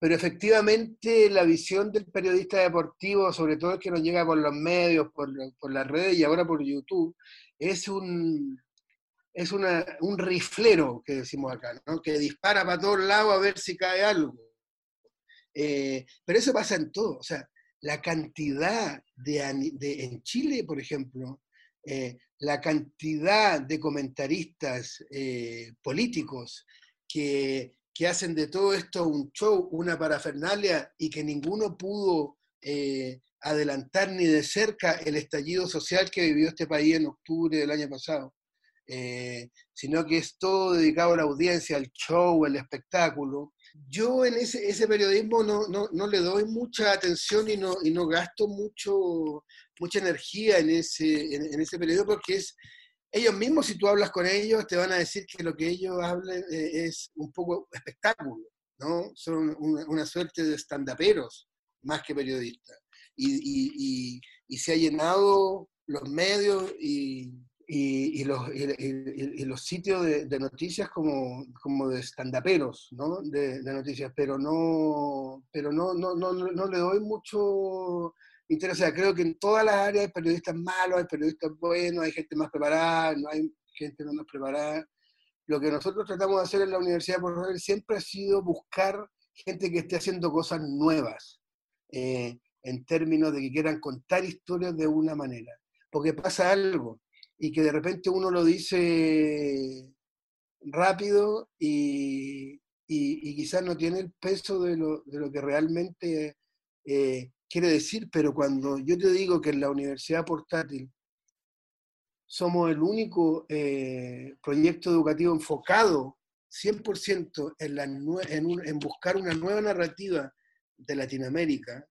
pero efectivamente la visión del periodista deportivo, sobre todo el que nos llega por los medios, por, las redes y ahora por YouTube, es un, es un riflero, que decimos acá, ¿no? que dispara para todos lados a ver si cae algo. Eh, pero eso pasa en todo, o sea, la cantidad de, de en Chile, por ejemplo, eh, la cantidad de comentaristas eh, políticos que que hacen de todo esto un show, una parafernalia y que ninguno pudo eh, adelantar ni de cerca el estallido social que vivió este país en octubre del año pasado, eh, sino que es todo dedicado a la audiencia, al show, al espectáculo. Yo en ese, ese periodismo no, no, no, le doy mucha atención y no, y no gasto mucho, mucha energía en ese, en, ese periodismo porque es, ellos mismos, si tú hablas con ellos, te van a decir que lo que ellos hablan eh, es un poco espectáculo, ¿no? Son una, suerte de estandaperos más que periodistas. Y, se ha llenado los medios y, los, los, sitios de, noticias como, como de estandaperos, ¿no? De, noticias, pero no, pero no, no, no, no le doy mucho interesa. Creo que en todas las áreas hay periodistas malos, hay periodistas buenos, hay gente más preparada, no hay gente menos preparada. Lo que nosotros tratamos de hacer en la Universidad por siempre ha sido buscar gente que esté haciendo cosas nuevas, eh, en términos de que quieran contar historias de una manera. Porque pasa algo, y que de repente uno lo dice rápido y, y, quizás no tiene el peso de lo, de lo que realmente eh, quiere decir, pero cuando yo te digo que en la universidad portátil somos el único eh, proyecto educativo enfocado 100% en, la, en, en buscar una nueva narrativa de Latinoamérica,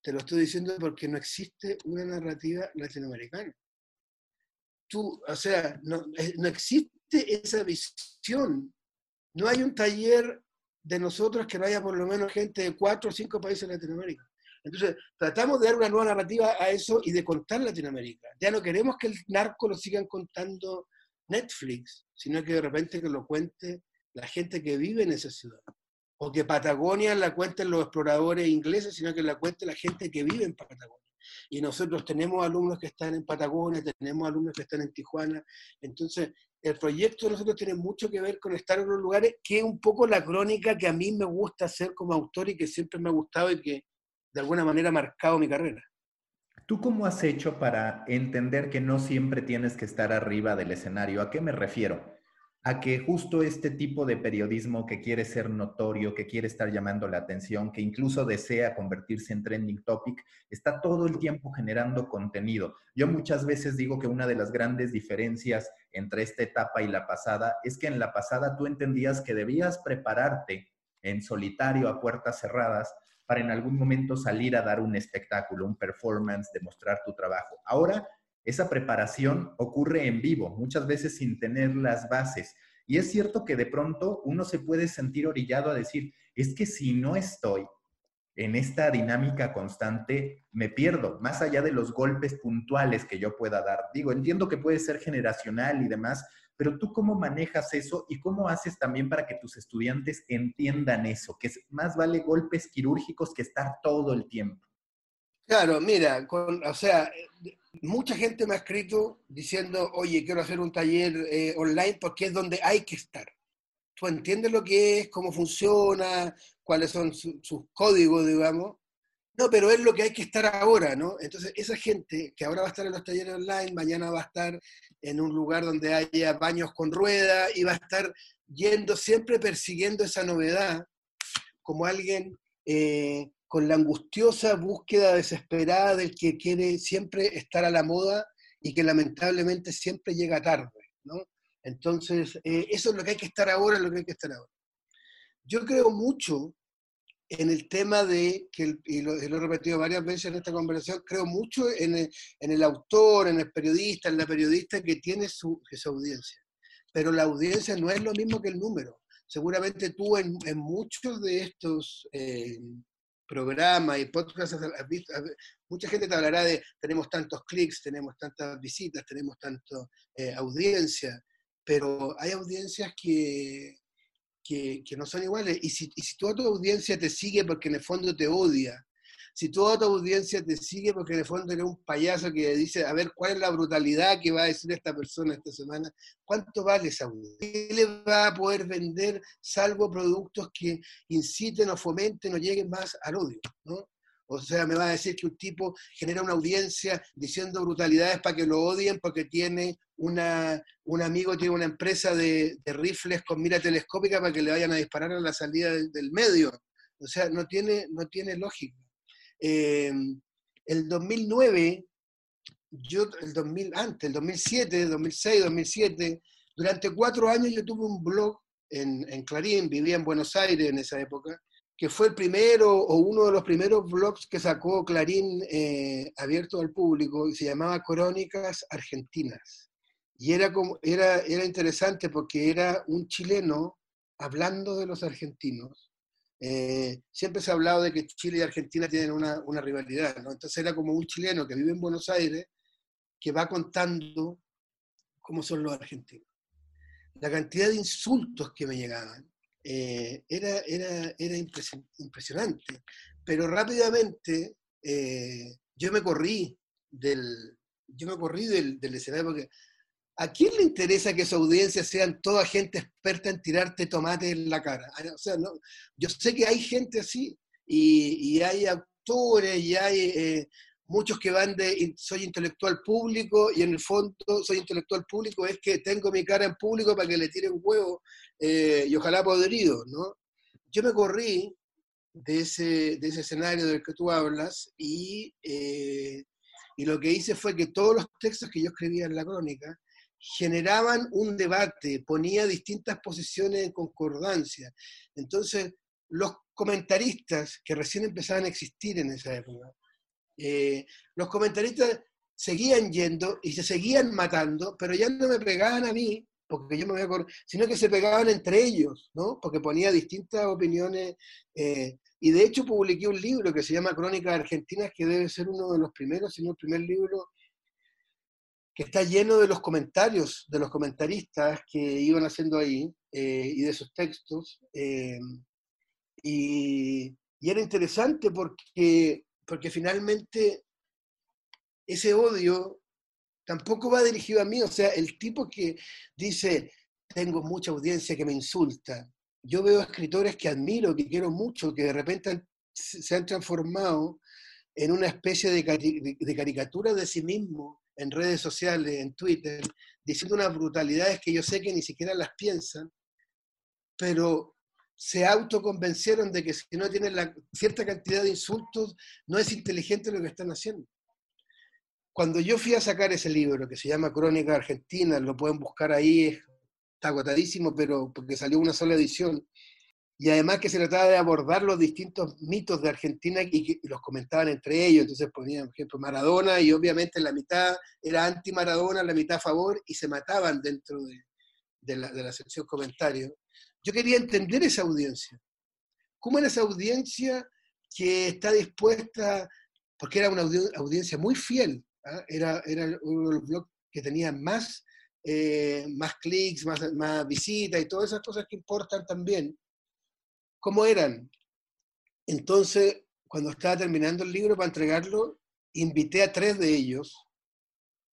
te lo estoy diciendo porque no existe una narrativa latinoamericana. O sea, no, eh, no existe esa visión. No hay un taller de nosotros que no haya por lo menos gente de cuatro o cinco países de Latinoamérica. Entonces, tratamos de dar una nueva narrativa a eso y de contar Latinoamérica. Ya no queremos que el narco lo sigan contando Netflix, sino que de repente que lo cuente la gente que vive en esa ciudad. O que Patagonia la cuenten los exploradores ingleses, sino que la cuente la gente que vive en Patagonia. Y nosotros tenemos alumnos que están en Patagonia, tenemos alumnos que están en Tijuana. Entonces, el proyecto de nosotros tiene mucho que ver con estar en los lugares, que es un poco la crónica que a mí me gusta hacer como autor y que siempre me ha gustado y que de alguna manera marcado mi carrera. ¿Tú cómo has hecho para entender que no siempre tienes que estar arriba del escenario? ¿A qué me refiero? A que justo este tipo de periodismo que quiere ser notorio, que quiere estar llamando la atención, que incluso desea convertirse en trending topic, está todo el tiempo generando contenido. Yo muchas veces digo que una de las grandes diferencias entre esta etapa y la pasada es que en la pasada tú entendías que debías prepararte en solitario a puertas cerradas para en algún momento salir a dar un espectáculo, un performance, demostrar tu trabajo. Ahora esa preparación ocurre en vivo, muchas veces sin tener las bases. Y es cierto que de pronto uno se puede sentir orillado a decir, es que si no estoy en esta dinámica constante, me pierdo, más allá de los golpes puntuales que yo pueda dar. Digo, entiendo que puede ser generacional y demás, pero tú cómo manejas eso y cómo haces también para que tus estudiantes entiendan eso, que más vale golpes quirúrgicos que estar todo el tiempo. Claro, mira, o sea, mucha gente me ha escrito diciendo, oye, quiero hacer un taller eh, online porque es donde hay que estar. Tú entiendes lo que es, cómo funciona, cuáles son sus códigos, digamos. No, pero es lo que hay que estar ahora, ¿no? Entonces, esa gente que ahora va a estar en los talleres online, mañana va a estar en un lugar donde haya baños con rueda y va a estar yendo siempre persiguiendo esa novedad como alguien eh, con la angustiosa búsqueda desesperada del que quiere siempre estar a la moda y que lamentablemente siempre llega tarde, ¿no? Entonces, eh, eso es lo que hay que estar ahora, lo que hay que estar ahora. Yo creo mucho en el tema de, que, y lo, he repetido varias veces en esta conversación, creo mucho en el, autor, en el periodista, en la periodista que tiene su, audiencia. Pero la audiencia no es lo mismo que el número. Seguramente tú en, muchos de estos eh, programa y podcast, mucha gente te hablará de tenemos tantos clics, tenemos tantas visitas, tenemos tanto eh, audiencia, pero hay audiencias que, que, no son iguales. Y si, y si toda tu audiencia te sigue porque en el fondo te odia, si toda tu audiencia te sigue porque en el fondo eres un payaso que dice, a ver, ¿cuál es la brutalidad que va a decir esta persona esta semana? ¿Cuánto vale esa audiencia? ¿Qué le va a poder vender salvo productos que inciten o fomenten o lleguen más al odio? ¿no? O sea, me va a decir que un tipo genera una audiencia diciendo brutalidades para que lo odien porque tiene una, un amigo, tiene una empresa de, rifles con mira telescópica para que le vayan a disparar a la salida del, del medio. O sea, no tiene, no tiene lógica. Eh, el 2009, yo, el 2000, antes, el 2007, 2006, 2007, durante cuatro años yo tuve un blog en, en Clarín, vivía en Buenos Aires en esa época, que fue el primero o uno de los primeros blogs que sacó Clarín eh, abierto al público y se llamaba Crónicas Argentinas. Y era, como, era, era interesante porque era un chileno hablando de los argentinos eh, siempre se ha hablado de que Chile y Argentina tienen una, una, rivalidad, ¿no? Entonces era como un chileno que vive en Buenos Aires que va contando cómo son los argentinos. La cantidad de insultos que me llegaban eh, era, era, era impresionante, pero rápidamente eh, yo me corrí del, yo me corrí del, del escenario porque ¿A quién le interesa que su audiencia sean toda gente experta en tirarte tomate en la cara? Ah, o sea, no, yo sé que hay gente así y, hay autores y hay eh, muchos que van de soy intelectual público y en el fondo soy intelectual público es que tengo mi cara en público para que le tiren huevo eh, y ojalá podrido, ¿no? Yo me corrí de ese, de ese escenario del que tú hablas y, eh, y lo que hice fue que todos los textos que yo escribía en la crónica, generaban un debate, ponía distintas posiciones en concordancia. Entonces, los comentaristas que recién empezaban a existir en esa época, eh, los comentaristas seguían yendo y se seguían matando, pero ya no me pegaban a mí, porque yo me voy a sino que se pegaban entre ellos, ¿no? Porque ponía distintas opiniones. Eh, y de hecho publiqué un libro que se llama Crónicas Argentinas, que debe ser uno de los primeros, si no el primer libro está lleno de los comentarios de los comentaristas que iban haciendo ahí eh, y de sus textos. Eh, y, era interesante porque, porque finalmente ese odio tampoco va dirigido a mí. O sea, el tipo que dice, tengo mucha audiencia que me insulta. Yo veo escritores que admiro, que quiero mucho, que de repente se han transformado en una especie de, de caricatura de sí mismo en redes sociales, en Twitter, diciendo unas brutalidades que yo sé que ni siquiera las piensan, pero se autoconvencieron de que si no tienen cierta cantidad de insultos, no es inteligente lo que están haciendo. Cuando yo fui a sacar ese libro, que se llama Crónica Argentina, lo pueden buscar ahí, está agotadísimo, pero porque salió una sola edición, y además que se trataba de abordar los distintos mitos de Argentina y que los comentaban entre ellos. Entonces ponían, por ejemplo, Maradona y obviamente la mitad era anti-Maradona, la mitad a favor y se mataban dentro de, la, de la sección comentarios. Yo quería entender esa audiencia. ¿Cómo era esa audiencia que está dispuesta, porque era una audiencia muy fiel, ¿ah? era, era uno de los blogs que tenía más, eh, más clics, más, más visitas y todas esas cosas que importan también cómo eran. Entonces, cuando estaba terminando el libro para entregarlo, invité a tres de ellos,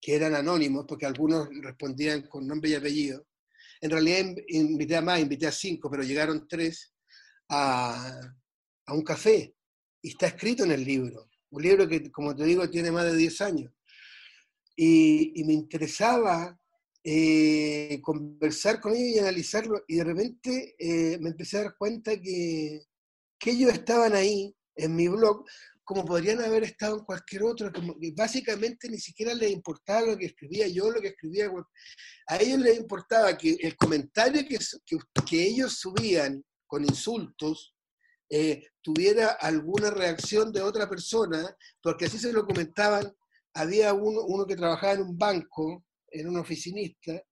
que eran anónimos, porque algunos respondían con nombre y apellido. En realidad invité a más, invité a cinco, pero llegaron tres a, un café. Y está escrito en el libro. Un libro que, como te digo, tiene más de 10 años. Y, me interesaba eh, conversar con ellos y analizarlo, y de repente eh, me empecé a dar cuenta que, que, ellos estaban ahí en mi blog como podrían haber estado en cualquier otro, como que básicamente ni siquiera les importaba lo que escribía yo, lo que escribía, a ellos les importaba que el comentario que, que, ellos subían con insultos eh, tuviera alguna reacción de otra persona, porque así se lo comentaban, había uno, uno que trabajaba en un banco, era un oficinista,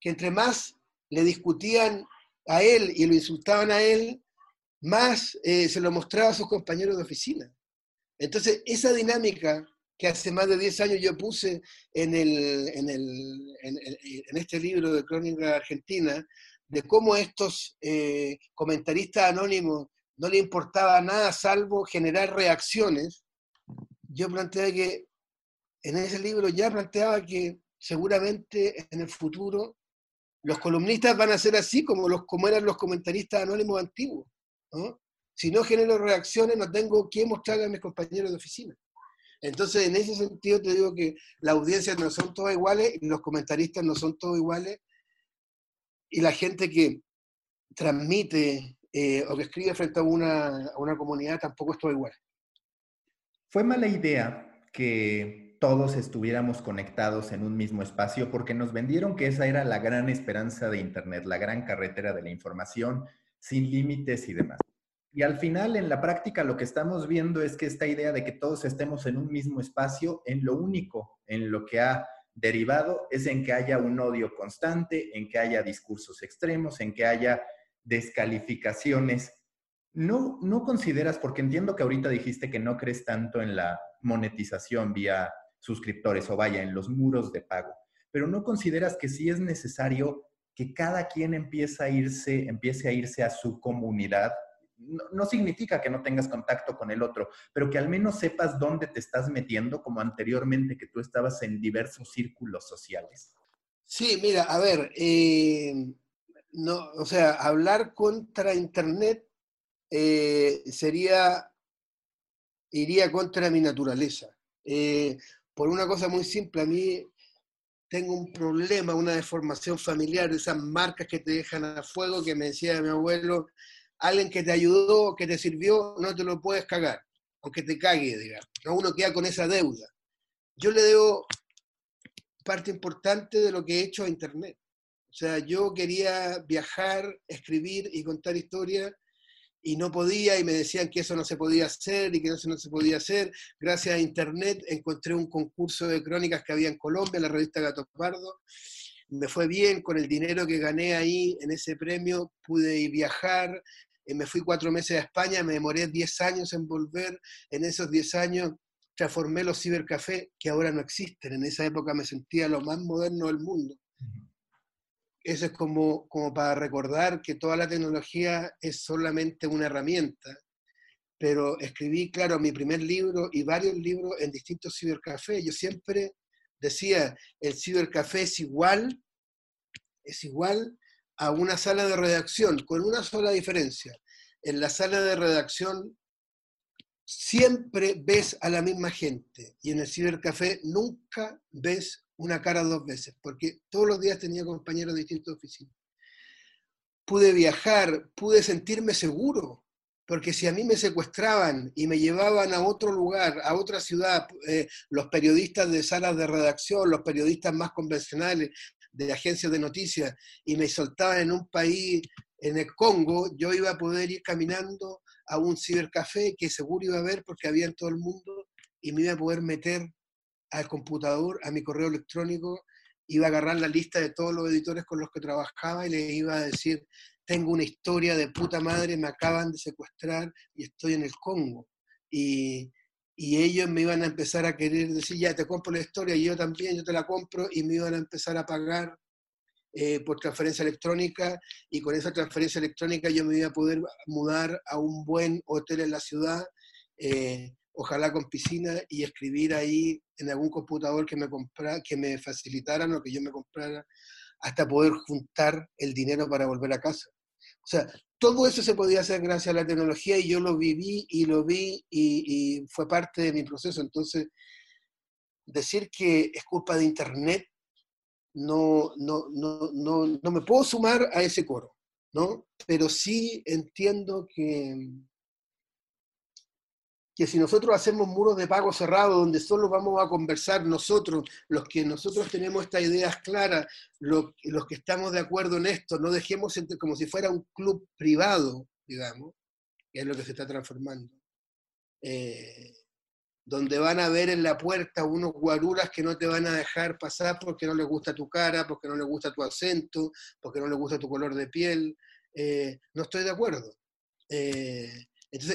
que entre más le discutían a él y lo insultaban a él, más eh, se lo mostraba a sus compañeros de oficina. Entonces, esa dinámica que hace más de 10 años yo puse en, el, en, el, en, este libro de Crónica Argentina, de cómo estos eh, comentaristas anónimos no le importaba nada salvo generar reacciones, yo planteé que en ese libro ya planteaba que seguramente en el futuro los columnistas van a ser así como, los, eran los comentaristas anónimos antiguos. Si no genero reacciones, no tengo que mostrarle a mis compañeros de oficina. Entonces, en ese sentido, te digo que las audiencias no son todas iguales los comentaristas no son todos iguales. Y la gente que transmite eh, o que escribe frente a una, a una comunidad tampoco es todo igual. Fue mala idea que todos estuviéramos conectados en un mismo espacio, porque nos vendieron que esa era la gran esperanza de Internet, la gran carretera de la información, sin límites y demás. Y al final, en la práctica, lo que estamos viendo es que esta idea de que todos estemos en un mismo espacio, en lo único en lo que ha derivado es en que haya un odio constante, en que haya discursos extremos, en que haya descalificaciones. No, no consideras, porque entiendo que ahorita dijiste que no crees tanto en la monetización vía suscriptores o vaya en los muros de pago. Pero no consideras que sí es necesario que cada quien empiece a irse, empiece a irse a su comunidad. No, significa que no tengas contacto con el otro, pero que al menos sepas dónde te estás metiendo, como anteriormente que tú estabas en diversos círculos sociales. Sí, mira, a ver, eh, no, o sea, hablar contra Internet eh, sería, iría contra mi naturaleza. Eh, por una cosa muy simple, a mí tengo un problema, una deformación familiar, esas marcas que te dejan a fuego, que me decía mi abuelo, alguien que te ayudó, que te sirvió, no te lo puedes cagar, aunque te cague, digamos. Uno queda con esa deuda. Yo le debo parte importante de lo que he hecho a Internet. O sea, yo quería viajar, escribir y contar historias y no podía y me decían que eso no se podía hacer y que eso no se podía hacer. Gracias a Internet encontré un concurso de crónicas que había en Colombia, la revista Gato Pardo. Me fue bien, con el dinero que gané ahí en ese premio pude ir viajar. Eh, me fui cuatro meses a España, me demoré diez años en volver. En esos diez años transformé los cibercafés que ahora no existen. En esa época me sentía lo más moderno del mundo eso es como, para recordar que toda la tecnología es solamente una herramienta, pero escribí, claro, mi primer libro y varios libros en distintos cibercafés. Yo siempre decía, el cibercafé es igual, es igual a una sala de redacción, con una sola diferencia. En la sala de redacción siempre ves a la misma gente y en el cibercafé nunca ves una cara dos veces, porque todos los días tenía compañeros de distintas oficinas. Pude viajar, pude sentirme seguro, porque si a mí me secuestraban y me llevaban a otro lugar, a otra ciudad, eh, los periodistas de salas de redacción, los periodistas más convencionales de agencias de noticias, y me soltaban en un país, en el Congo, yo iba a poder ir caminando a un cibercafé que seguro iba a ver porque había en todo el mundo, y me iba a poder meter al computador, a mi correo electrónico, iba a agarrar la lista de todos los editores con los que trabajaba y le iba a decir, tengo una historia de puta madre, me acaban de secuestrar y estoy en el Congo. Y, ellos me iban a empezar a querer decir, ya te compro la historia, y yo también, yo te la compro, y me iban a empezar a pagar eh, por transferencia electrónica, y con esa transferencia electrónica yo me iba a poder mudar a un buen hotel en la ciudad, eh, ojalá con piscina, y escribir ahí en algún computador que me, compra, que me facilitaran o que yo me comprara, hasta poder juntar el dinero para volver a casa. O sea, todo eso se podía hacer gracias a la tecnología y yo lo viví y lo vi y, fue parte de mi proceso. Entonces, decir que es culpa de Internet, no, no, no, no, no me puedo sumar a ese coro, ¿no? Pero sí entiendo que, que si nosotros hacemos muros de pago cerrados donde solo vamos a conversar nosotros, los que nosotros tenemos estas ideas claras, los, que estamos de acuerdo en esto, no dejemos como si fuera un club privado, digamos, que es lo que se está transformando, eh, donde van a ver en la puerta unos guaruras que no te van a dejar pasar porque no les gusta tu cara, porque no les gusta tu acento, porque no les gusta tu color de piel, eh, no estoy de acuerdo. Eh,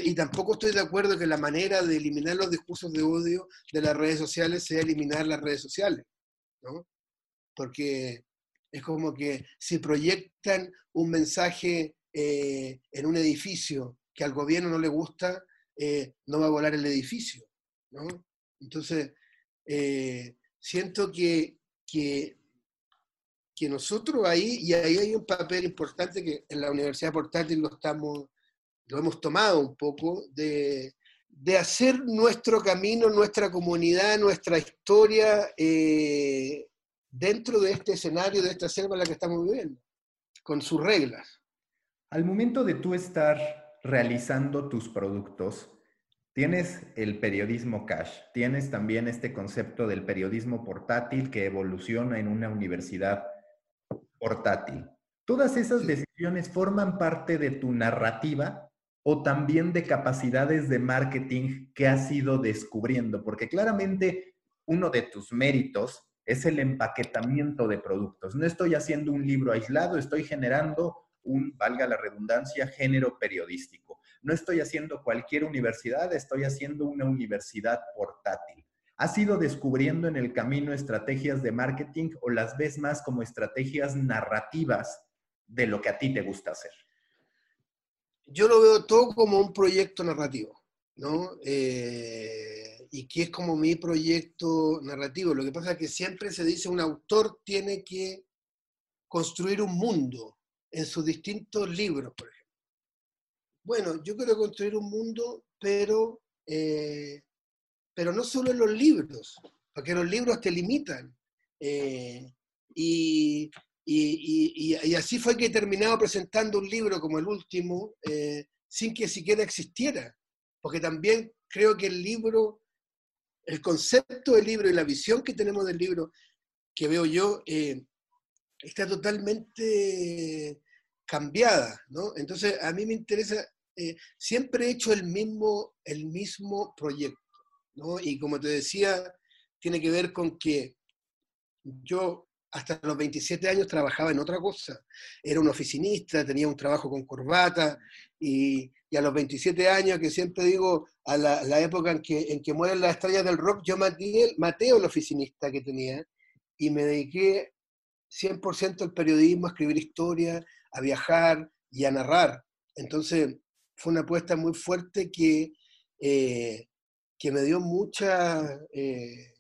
y tampoco estoy de acuerdo que la manera de eliminar los discursos de odio de las redes sociales sea eliminar las redes sociales, ¿no? Porque es como que si proyectan un mensaje eh, en un edificio que al gobierno no le gusta, eh, no va a volar el edificio, ¿no? Entonces, eh, siento que, que, que nosotros ahí, y ahí hay un papel importante que en la Universidad Portátil lo estamos lo hemos tomado un poco, de, hacer nuestro camino, nuestra comunidad, nuestra historia eh, dentro de este escenario, de esta selva en la que estamos viviendo, con sus reglas. Al momento de tú estar realizando tus productos, tienes el periodismo cash, tienes también este concepto del periodismo portátil que evoluciona en una universidad portátil. Todas esas decisiones forman parte de tu narrativa o también de capacidades de marketing que has ido descubriendo? Porque claramente uno de tus méritos es el empaquetamiento de productos. No estoy haciendo un libro aislado, estoy generando un, valga la redundancia, género periodístico. No estoy haciendo cualquier universidad, estoy haciendo una universidad portátil. ¿Has ido descubriendo en el camino estrategias de marketing o las ves más como estrategias narrativas de lo que a ti te gusta hacer? Yo lo veo todo como un proyecto narrativo, ¿no? Eh, y que es como mi proyecto narrativo. Lo que pasa es que siempre se dice un autor tiene que construir un mundo en sus distintos libros, por ejemplo. Bueno, yo quiero construir un mundo, pero, eh, pero no solo en los libros, porque los libros te limitan. Eh, y, y, así fue que he terminado presentando un libro como el último, eh, sin que siquiera existiera, porque también creo que el libro, el concepto del libro y la visión que tenemos del libro, que veo yo, eh, está totalmente cambiada, ¿no? Entonces, a mí me interesa, eh, siempre he hecho el mismo, el mismo proyecto, ¿no? Y como te decía, tiene que ver con que yo hasta los 27 años trabajaba en otra cosa. Era un oficinista, tenía un trabajo con corbata y, a los 27 años, que siempre digo, a la, época en que, en que mueren las estrellas del rock, yo maté, maté el oficinista que tenía y me dediqué 100% al periodismo, a escribir historia, a viajar y a narrar. Entonces fue una apuesta muy fuerte que, eh, que me dio mucha... Eh,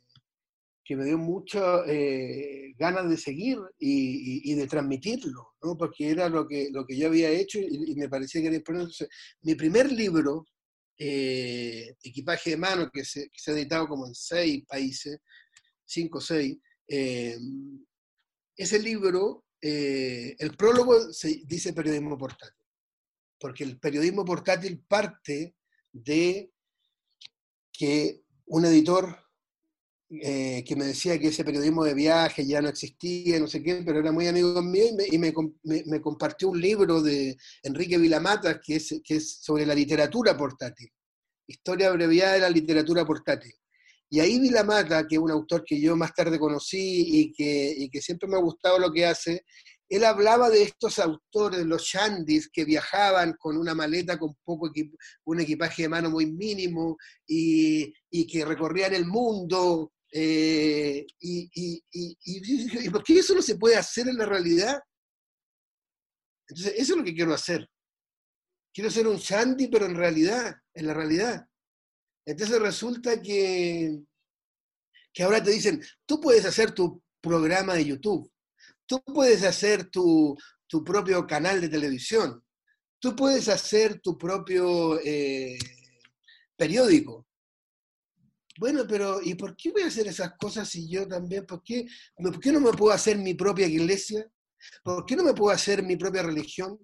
que me dio muchas eh, ganas de seguir y, de transmitirlo, ¿no? porque era lo que, lo que yo había hecho y, me parecía que era importante. mi primer libro eh, Equipaje de Mano, que se, ha editado como en seis países, cinco o seis, eh, ese libro, el prólogo se dice periodismo portátil, porque el periodismo portátil parte de que un editor eh, que me decía que ese periodismo de viaje ya no existía, no sé qué, pero era muy amigo mío y, me, me, compartió un libro de Enrique Vilamata que es, que es sobre la literatura portátil, historia abreviada de la literatura portátil. Y ahí Vilamata, que es un autor que yo más tarde conocí y que, y que siempre me ha gustado lo que hace, él hablaba de estos autores, los shandis, que viajaban con una maleta con poco un equipaje de mano muy mínimo y, y que recorrían el mundo eh, y, y, por qué eso no se puede hacer en la realidad? Entonces, eso es lo que quiero hacer. Quiero ser un shandy, pero en realidad, en la realidad. Entonces resulta que, que ahora te dicen, tú puedes hacer tu programa de YouTube, tú puedes hacer tu, tu propio canal de televisión, tú puedes hacer tu propio eh, periódico, bueno, pero ¿y por qué voy a hacer esas cosas si yo también? ¿Por qué, ¿Por qué no me puedo hacer mi propia iglesia? ¿Por qué no me puedo hacer mi propia religión?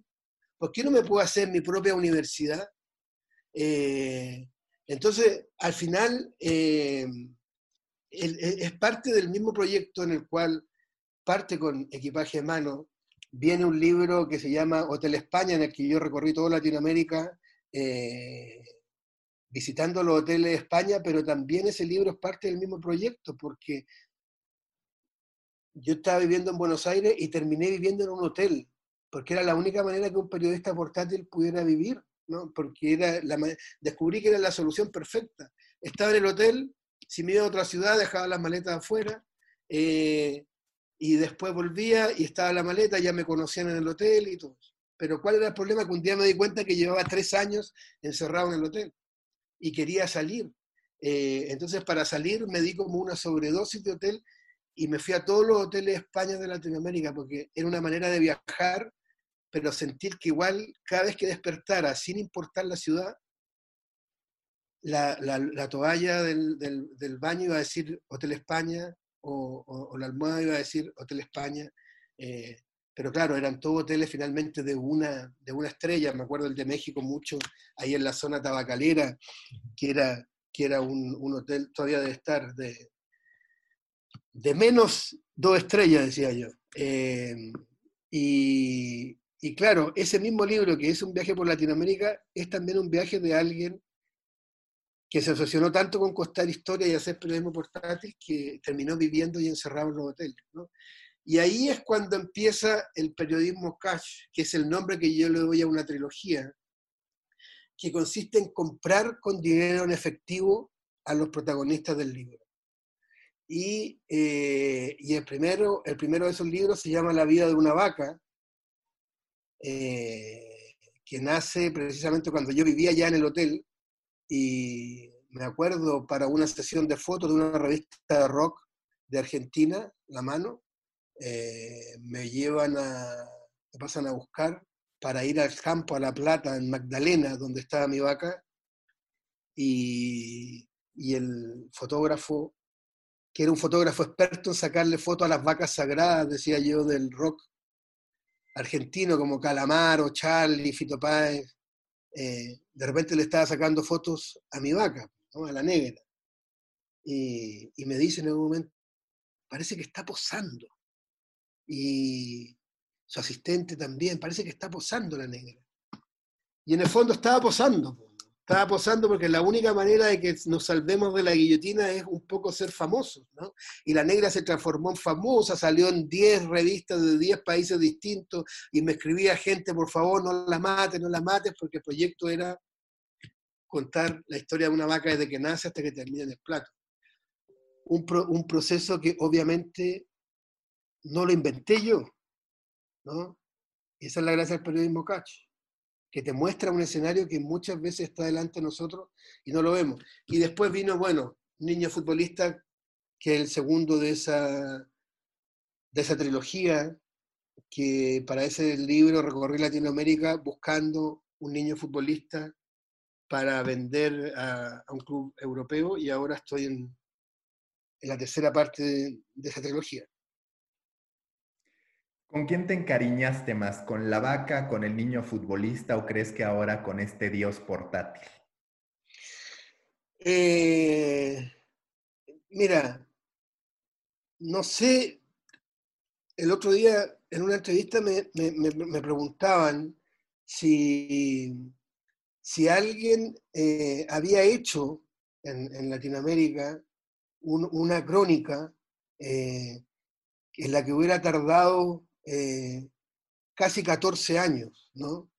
¿Por qué no me puedo hacer mi propia universidad? Eh, entonces, al final, eh, es parte del mismo proyecto en el cual parte con equipaje en mano. Viene un libro que se llama Hotel España, en el que yo recorrí toda Latinoamérica. Eh, visitando los hoteles de España, pero también ese libro es parte del mismo proyecto, porque yo estaba viviendo en Buenos Aires y terminé viviendo en un hotel, porque era la única manera que un periodista portátil pudiera vivir, ¿no? porque era la, descubrí que era la solución perfecta. Estaba en el hotel, si me iba a otra ciudad dejaba las maletas afuera, eh, y después volvía y estaba la maleta, ya me conocían en el hotel y todo. Pero ¿cuál era el problema? Que un día me di cuenta que llevaba tres años encerrado en el hotel y quería salir. Eh, entonces, para salir me di como una sobredosis de hotel y me fui a todos los hoteles de España de Latinoamérica, porque era una manera de viajar, pero sentir que igual cada vez que despertara, sin importar la ciudad, la, la, toalla del, del, baño iba a decir Hotel España o, la almohada iba a decir Hotel España. Eh, pero claro, eran todos hoteles finalmente de una, de una estrella, me acuerdo el de México mucho, ahí en la zona tabacalera, que era, que era un, hotel, todavía de estar, de, de menos dos estrellas, decía yo. Eh, y, y, claro, ese mismo libro, que es un viaje por Latinoamérica, es también un viaje de alguien que se obsesionó tanto con contar historia y hacer periodismo portátil que terminó viviendo y encerrado en los hoteles. Y ahí es cuando empieza el periodismo cash, que es el nombre que yo le doy a una trilogía, que consiste en comprar con dinero en efectivo a los protagonistas del libro. Y, eh, el, primero, el primero de esos libros se llama La vida de una vaca, eh, que nace precisamente cuando yo vivía ya en el hotel y me acuerdo para una sesión de fotos de una revista de rock de Argentina, La Mano, eh, me llevan a, me pasan a buscar para ir al campo, a La Plata, en Magdalena, donde estaba mi vaca, y, y el fotógrafo, que era un fotógrafo experto en sacarle fotos a las vacas sagradas, decía yo, del rock argentino, como Calamaro, Charlie, Fito Páez, eh, de repente le estaba sacando fotos a mi vaca, a la negra. Y, y, me dice en algún momento, parece que está posando y su asistente también, parece que está posando la negra. Y en el fondo estaba posando, estaba posando porque la única manera de que nos salvemos de la guillotina es un poco ser famosos, ¿no? Y la negra se transformó en famosa, salió en 10 revistas de 10 países distintos y me escribía gente, por favor, no la mates, no la mates, porque el proyecto era contar la historia de una vaca desde que nace hasta que termina en el plato. Un, un proceso que obviamente no lo inventé yo, ¿no? Esa es la gracia del periodismo catch, que te muestra un escenario que muchas veces está delante de nosotros y no lo vemos. Y después vino, bueno, Niño Futbolista, que es el segundo de esa, de esa trilogía, que para ese libro recorrí Latinoamérica buscando un niño futbolista para vender a, un club europeo y ahora estoy en, la tercera parte de, esa trilogía. ¿Con quién te encariñaste más? ¿Con la vaca, con el niño futbolista o crees que ahora con este dios portátil? Eh, mira, no sé, el otro día en una entrevista me, preguntaban si, si alguien eh, había hecho en, Latinoamérica una crónica eh, en la que hubiera tardado eh, casi 14 años, ¿no?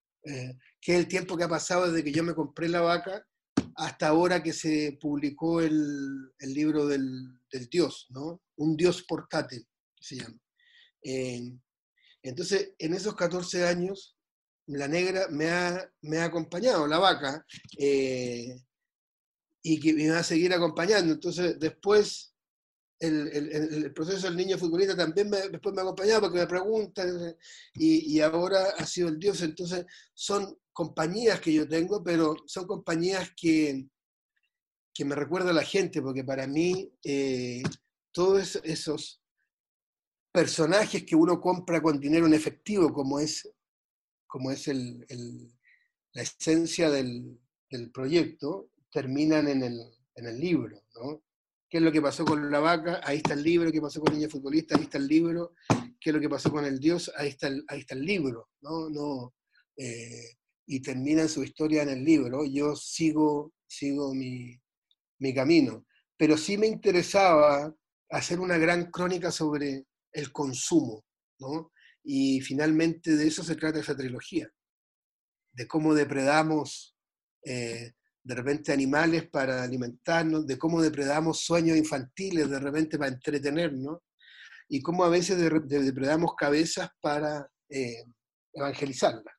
que es el tiempo que ha pasado desde que yo me compré la vaca hasta ahora que se publicó el, libro del, Dios, ¿no? Un Dios portátil, se llama. entonces, en esos 14 años, la negra me ha, me ha acompañado, la vaca, eh, y que me va a seguir acompañando. Entonces, después, el, proceso del niño futbolista también me, después me ha acompañado porque me preguntan, y, y ahora ha sido el Dios. Entonces, son compañías que yo tengo, pero son compañías que, que me recuerda a la gente, porque para mí eh, todos esos personajes que uno compra con dinero en efectivo, como es, como es el, la esencia del, del, proyecto, terminan en el, en el libro. ¿no? ¿Qué es lo que pasó con la vaca? Ahí está el libro. ¿Qué pasó con el niño futbolista? Ahí está el libro. ¿Qué es lo que pasó con el dios? Ahí está el, ahí está el libro. ¿no? No, eh, y terminan su historia en el libro. Yo sigo, sigo mi, camino. Pero sí me interesaba hacer una gran crónica sobre el consumo, ¿no? Y finalmente de eso se trata esa trilogía, de cómo depredamos eh, de repente animales para alimentarnos, de cómo depredamos sueños infantiles de repente para entretenernos, y cómo a veces depredamos cabezas para eh, evangelizarlas.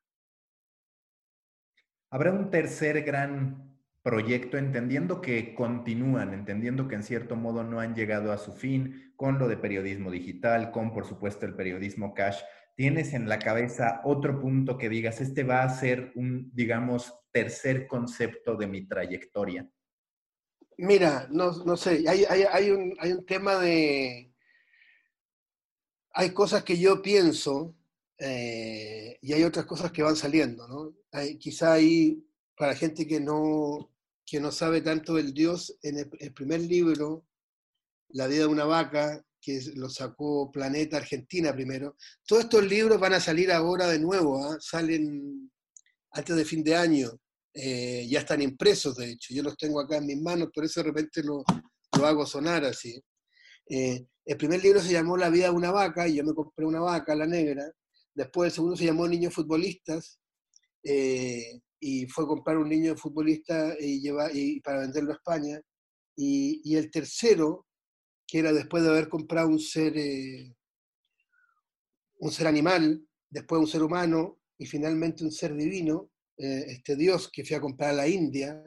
Habrá un tercer gran proyecto, entendiendo que continúan, entendiendo que en cierto modo no han llegado a su fin con lo de periodismo digital, con por supuesto el periodismo cash. ¿Tienes en la cabeza otro punto que digas, este va a ser un, digamos, tercer concepto de mi trayectoria? Mira, no, sé, hay, un, hay un tema de... Hay cosas que yo pienso eh, y hay otras cosas que van saliendo, ¿no? quizá ahí, para gente que no, que no sabe tanto del Dios, en el, primer libro, La vida de una vaca, que lo sacó Planeta Argentina primero, todos estos libros van a salir ahora de nuevo, ¿ah? salen antes de fin de año, eh, ya están impresos de hecho, yo los tengo acá en mis manos, por eso de repente lo, lo hago sonar así. Eh, el primer libro se llamó La vida de una vaca, y yo me compré una vaca, la negra, Después el segundo se llamó Niños Futbolistas eh, y fue comprar un niño futbolista y, llevar, y para venderlo a España. Y, el tercero, que era después de haber comprado un ser, eh, un ser animal, después un ser humano y finalmente un ser divino, eh, este Dios que fui a comprar a la India.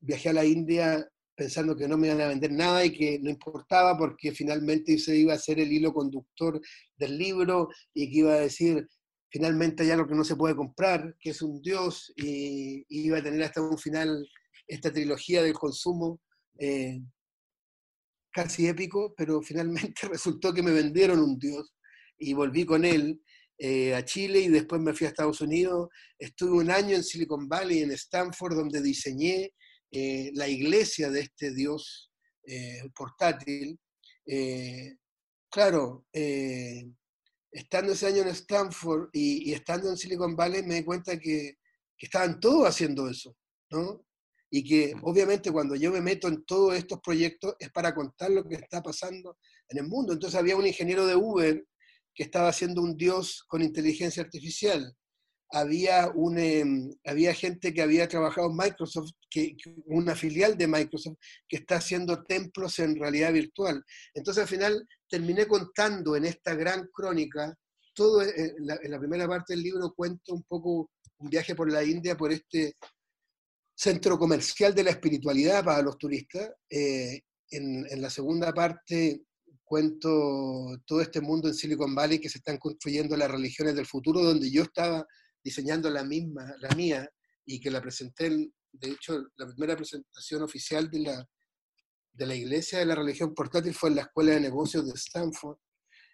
Viajé a la India pensando que no me iban a vender nada y que no importaba porque finalmente se iba a ser el hilo conductor del libro y que iba a decir finalmente hay algo que no se puede comprar, que es un dios y, iba a tener hasta un final esta trilogía del consumo eh, casi épico, pero finalmente resultó que me vendieron un dios y volví con él eh, a Chile y después me fui a Estados Unidos. Estuve un año en Silicon Valley, en Stanford, donde diseñé eh, la iglesia de este Dios eh, portátil, claro, estando ese año en Stanford y, estando en Silicon Valley, me di cuenta que, estaban todos haciendo eso, ¿no? Y que obviamente cuando yo me meto en todos estos proyectos es para contar lo que está pasando en el mundo. Entonces había un ingeniero de Uber que estaba haciendo un Dios con inteligencia artificial había, un, em, había gente que había trabajado en Microsoft, que, una filial de Microsoft, que está haciendo templos en realidad virtual. Entonces al final terminé contando en esta gran crónica, todo eh, en la, primera parte del libro cuento un poco un viaje por la India, por este centro comercial de la espiritualidad para los turistas. Eh, en, en la segunda parte cuento todo este mundo en Silicon Valley que se están construyendo las religiones del futuro, donde yo estaba diseñando la misma, la mía, y que la presenté De hecho, la primera presentación oficial de la, de la Iglesia de la Religión Portátil fue en la Escuela de Negocios de Stanford,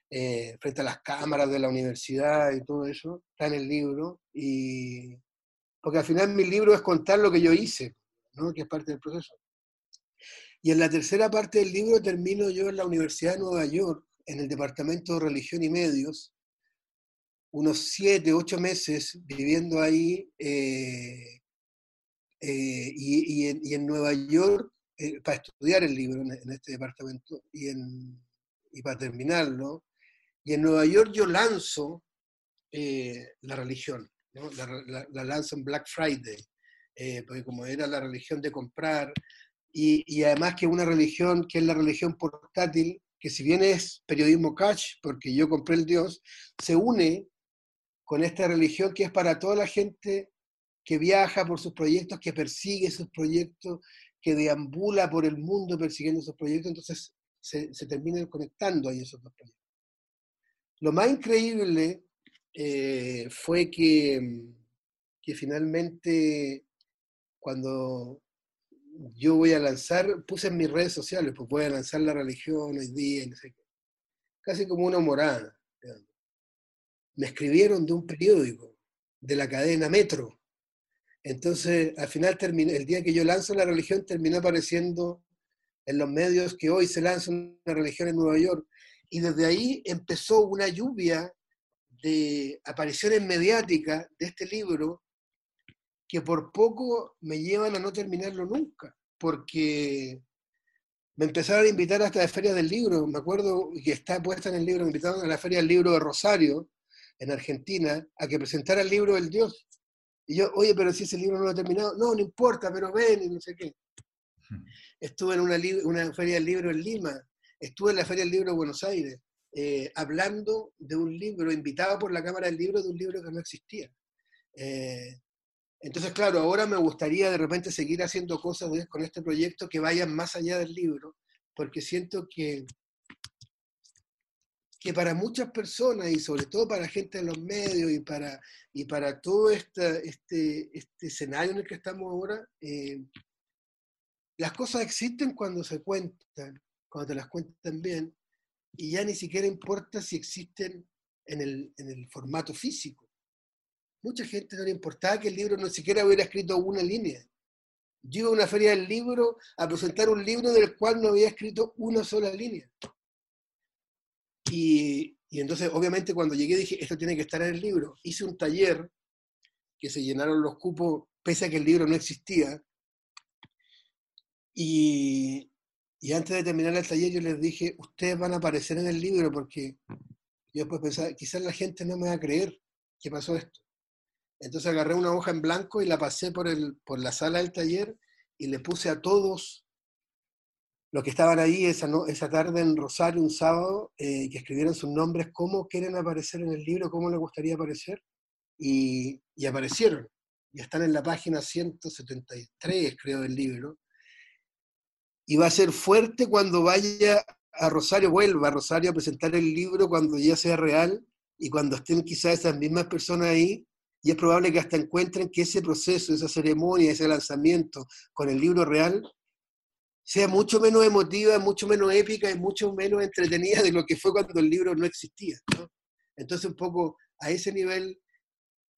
eh, frente a las cámaras de la universidad y todo eso, está en el libro, y porque al final mi libro es contar lo que yo hice, ¿no? que es parte del proceso. Y en la tercera parte del libro termino yo en la Universidad de Nueva York, en el Departamento de Religión y Medios, unos siete, ocho meses viviendo ahí eh, eh, y, en, Nueva York eh, para estudiar el libro en, este departamento y, en, y, para terminarlo. Y en Nueva York yo lanzo la religión, la, la, lanzo en Black Friday, porque como era la religión de comprar, y, y, además que una religión que es la religión portátil, que si bien es periodismo cash, porque yo compré el Dios, se une con esta religión que es para toda la gente que viaja por sus proyectos, que persigue sus proyectos, que deambula por el mundo persiguiendo sus proyectos, entonces se, se terminan conectando ahí esos dos proyectos. Lo más increíble eh, fue que, que finalmente cuando yo voy a lanzar, puse en mis redes sociales, pues voy a lanzar la religión hoy día, no sé casi como una morada me escribieron de un periódico, de la cadena Metro. Entonces, al final, el día que yo lanzo la religión, terminó apareciendo en los medios que hoy se lanza una religión en Nueva York. Y desde ahí empezó una lluvia de apariciones mediáticas de este libro que por poco me llevan a no terminarlo nunca, porque me empezaron a invitar hasta la Feria del Libro, me acuerdo que está puesta en el libro, me invitaron a la Feria del Libro de Rosario, en Argentina a que presentara el libro del Dios. Y yo, oye, pero si ese libro no lo he terminado, no, no importa, pero ven y no sé qué. Estuve en una, una feria del libro en Lima, estuve en la feria del libro de Buenos Aires, eh, hablando de un libro, invitado por la Cámara del Libro, de un libro que no existía. Eh, entonces, claro, ahora me gustaría de repente seguir haciendo cosas con este proyecto que vayan más allá del libro, porque siento que que para muchas personas y sobre todo para gente en los medios y para, y para todo este, este, este escenario en el que estamos ahora, eh, las cosas existen cuando se cuentan, cuando te las cuentan bien, y ya ni siquiera importa si existen en el, en el formato físico. Mucha gente no le importaba que el libro no siquiera hubiera escrito una línea. Yo iba a una feria del libro a presentar un libro del cual no había escrito una sola línea. Y, entonces, obviamente, cuando llegué dije, esto tiene que estar en el libro. Hice un taller que se llenaron los cupos, pese a que el libro no existía. Y, antes de terminar el taller yo les dije, ustedes van a aparecer en el libro porque yo después pensaba, quizás la gente no me va a creer que pasó esto. Entonces agarré una hoja en blanco y la pasé por, el, por la sala del taller y le puse a todos los que estaban ahí esa, esa tarde en Rosario, un sábado, eh, que escribieron sus nombres, cómo quieren aparecer en el libro, cómo les gustaría aparecer, y, aparecieron. Y están en la página 173, creo, del libro. Y va a ser fuerte cuando vaya a Rosario, vuelva a Rosario a presentar el libro cuando ya sea real y cuando estén quizás esas mismas personas ahí, y es probable que hasta encuentren que ese proceso, esa ceremonia, ese lanzamiento con el libro real sea mucho menos emotiva, mucho menos épica y mucho menos entretenida de lo que fue cuando el libro no existía. Entonces, un poco a ese nivel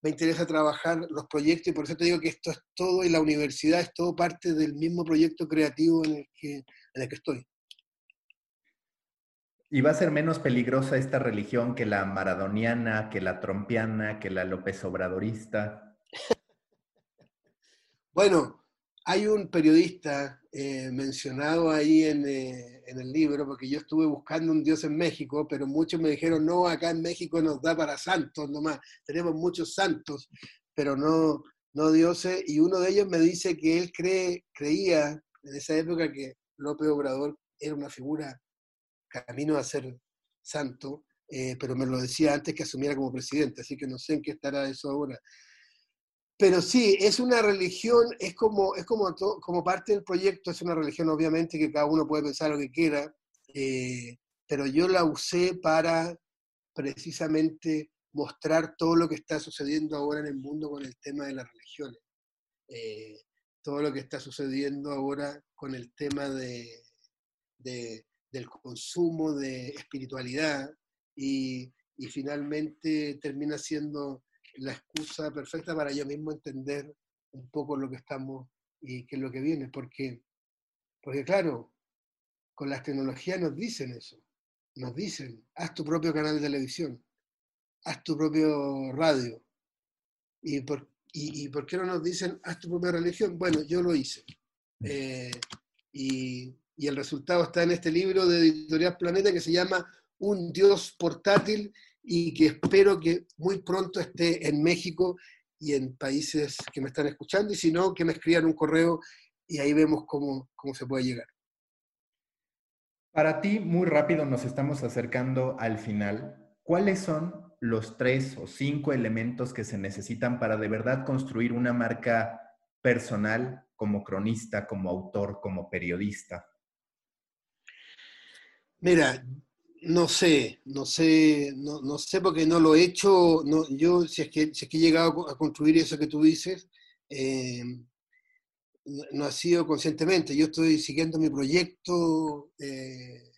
me interesa trabajar los proyectos y por eso te digo que esto es todo y la universidad es todo parte del mismo proyecto creativo en el que, en el que estoy. ¿Y va a ser menos peligrosa esta religión que la maradoniana, que la trompiana, que la López Obradorista? bueno, hay un periodista eh, mencionado ahí eh, en, el libro, porque yo estuve buscando un dios en México, pero muchos me dijeron, no, acá en México nos da para santos nomás, tenemos muchos santos, pero no, no dioses, y uno de ellos me dice que él creía en esa época que López Obrador era una figura camino a ser santo, eh, pero me lo decía antes que asumiera como presidente, así que no sé en qué estará eso ahora. Pero sí, es una religión, es como, es como, como parte del proyecto, es una religión obviamente que cada uno puede pensar lo que quiera, eh, pero yo la usé para precisamente mostrar todo lo que está sucediendo ahora en el mundo con el tema de las religiones. Eh, todo lo que está sucediendo ahora con el tema de, del consumo de espiritualidad y, y, finalmente termina siendo la excusa perfecta para yo mismo entender un poco lo que estamos y qué es lo que viene, porque, porque claro, con las tecnologías nos dicen eso, nos dicen, haz tu propio canal de televisión, haz tu propio radio. ¿Y por, y, por qué no nos dicen, haz tu propia religión? Bueno, yo lo hice. Eh, y, y el resultado está en este libro de Editorial Planeta que se llama Un Dios portátil y que espero que muy pronto esté en México y en países que me están escuchando, y si no, que me escriban un correo y ahí vemos cómo, cómo se puede llegar. Para ti, muy rápido nos estamos acercando al final. ¿Cuáles son los tres o cinco elementos que se necesitan para de verdad construir una marca personal como cronista, como autor, como periodista? Mira, no sé, no sé, no, no, sé porque no lo he hecho. No, yo, si es, que, si es que he llegado a construir eso que tú dices, eh, no ha sido conscientemente. Yo estoy siguiendo mi proyecto eh,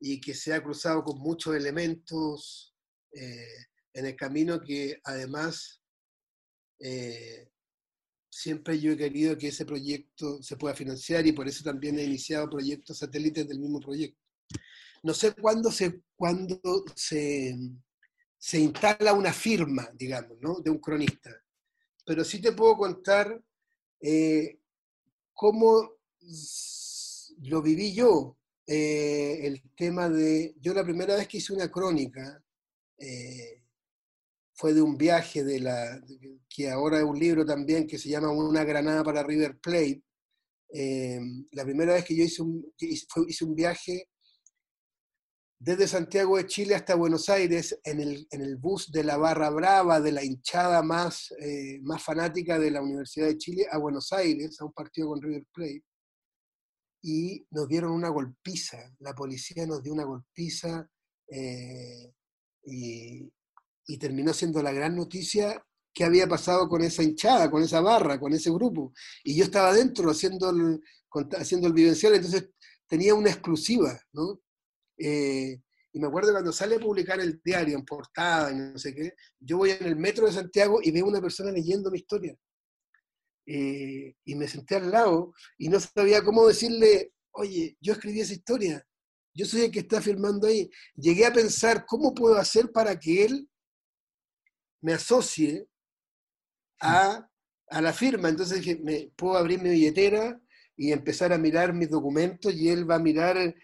y que se ha cruzado con muchos elementos eh, en el camino que además siempre yo he querido que ese proyecto se pueda financiar y por eso también he iniciado proyectos satélites del mismo proyecto no sé cuándo se, cuándo se, se instala una firma, digamos, ¿no? de un cronista, pero sí te puedo contar eh, cómo lo viví yo, eh, el tema de, yo la primera vez que hice una crónica, eh, fue de un viaje de la, que ahora es un libro también que se llama Una granada para River Plate. la primera vez que yo hice un, hice un viaje desde Santiago de Chile hasta Buenos Aires en el, bus de la barra brava, de la hinchada más, eh, más fanática de la Universidad de Chile, a Buenos Aires, a un partido con River Plate. Y nos dieron una golpiza, la policía nos dio una golpiza eh, y, terminó siendo la gran noticia que había pasado con esa hinchada, con esa barra, con ese grupo. Y yo estaba dentro haciendo el, haciendo el vivencial, entonces tenía una exclusiva, ¿no? Eh, y me acuerdo cuando sale a publicar el diario en portada y no sé qué, yo voy en el metro de Santiago y veo una persona leyendo mi historia. Eh, y me senté al lado y no sabía cómo decirle, oye, yo escribí esa historia, yo soy el que está firmando ahí. Llegué a pensar cómo puedo hacer para que él me asocie a, a la firma. Entonces dije, me, puedo abrir mi billetera y empezar a mirar mis documentos y él va a mirar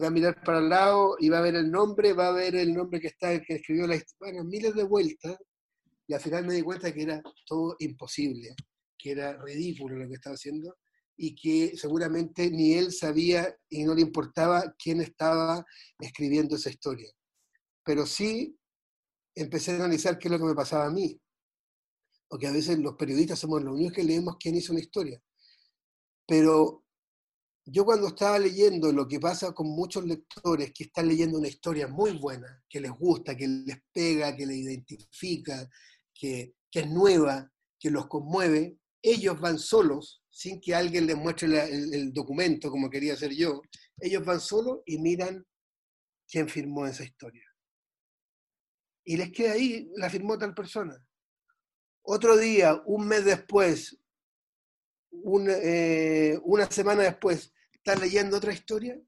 va a mirar para el lado y va a ver el nombre, va a ver el nombre que está, que escribió la bueno, miles de vueltas, y al final me di cuenta que era todo imposible, que era ridículo lo que estaba haciendo, y que seguramente ni él sabía y no le importaba quién estaba escribiendo esa historia. Pero sí empecé a analizar qué es lo que me pasaba a mí, porque a veces los periodistas somos los únicos que leemos quién hizo una historia. Pero yo cuando estaba leyendo lo que pasa con muchos lectores que están leyendo una historia muy buena, que les gusta, que les pega, que les identifica, que, es nueva, que los conmueve, ellos van solos, sin que alguien les muestre el, documento como quería hacer yo, ellos van solos y miran quién firmó esa historia. Y les queda ahí, la firmó tal persona. Otro día, un mes después, eh, una semana después, están leyendo otra historia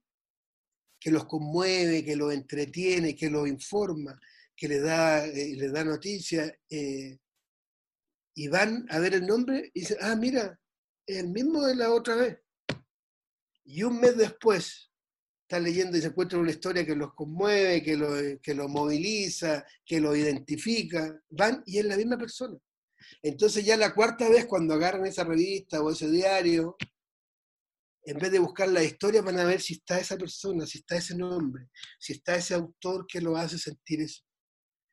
que los conmueve, que los entretiene, que los informa, que les da, eh, les da noticias, eh, y van a ver el nombre y dicen, ah, mira, el mismo de la otra vez. Y un mes después están leyendo y se encuentran una historia que los conmueve, que los que lo moviliza, que los identifica, van y es la misma persona. Entonces ya la cuarta vez cuando agarran esa revista o ese diario, en vez de buscar la historia van a ver si está esa persona, si está ese nombre, si está ese autor que lo hace sentir eso.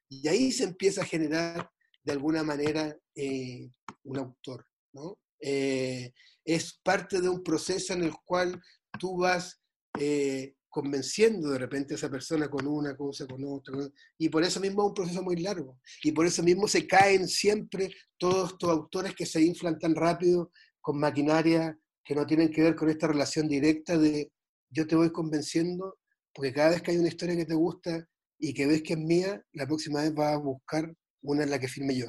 Y ahí se empieza a generar de alguna manera eh, un autor. ¿no? Eh, es parte de un proceso en el cual tú vas eh, convenciendo de repente a esa persona con una cosa, con otra, y por eso mismo es un proceso muy largo, y por eso mismo se caen siempre todos estos autores que se inflan tan rápido con maquinaria que no tienen que ver con esta relación directa de yo te voy convenciendo, porque cada vez que hay una historia que te gusta y que ves que es mía, la próxima vez vas a buscar una en la que firme yo.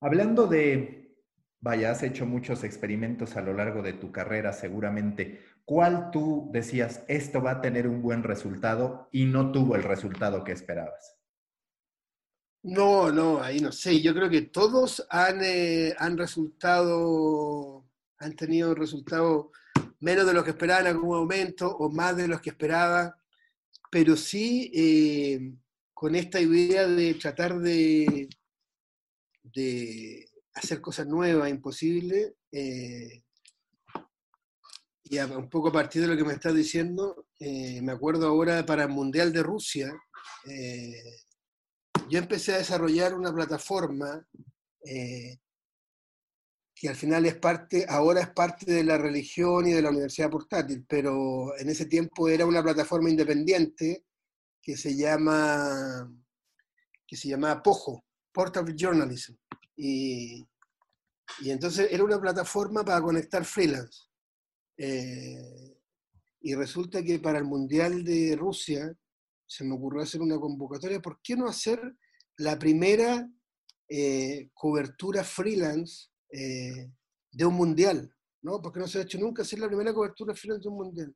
Hablando de, vaya, has hecho muchos experimentos a lo largo de tu carrera seguramente. ¿Cuál tú decías, esto va a tener un buen resultado y no tuvo el resultado que esperabas? No, no, ahí no sé. Yo creo que todos han, eh, han resultado, han tenido resultados menos de lo que esperaban en algún momento o más de los que esperaba, pero sí eh, con esta idea de tratar de, de hacer cosas nuevas, imposibles, eh, y un poco a partir de lo que me estás diciendo, eh, me acuerdo ahora para el Mundial de Rusia, yo empecé a desarrollar una plataforma que al final es parte, ahora es parte de la religión y de la universidad portátil, pero en ese tiempo era una plataforma independiente que se llama que se llamaba POJO, Portable Journalism. Y, y entonces era una plataforma para conectar freelance. Eh, y resulta que para el Mundial de Rusia se me ocurrió hacer una convocatoria, ¿por qué no hacer la primera eh, cobertura freelance eh, de un mundial, ¿no? Porque no se ha hecho nunca hacer la primera cobertura freelance de un mundial.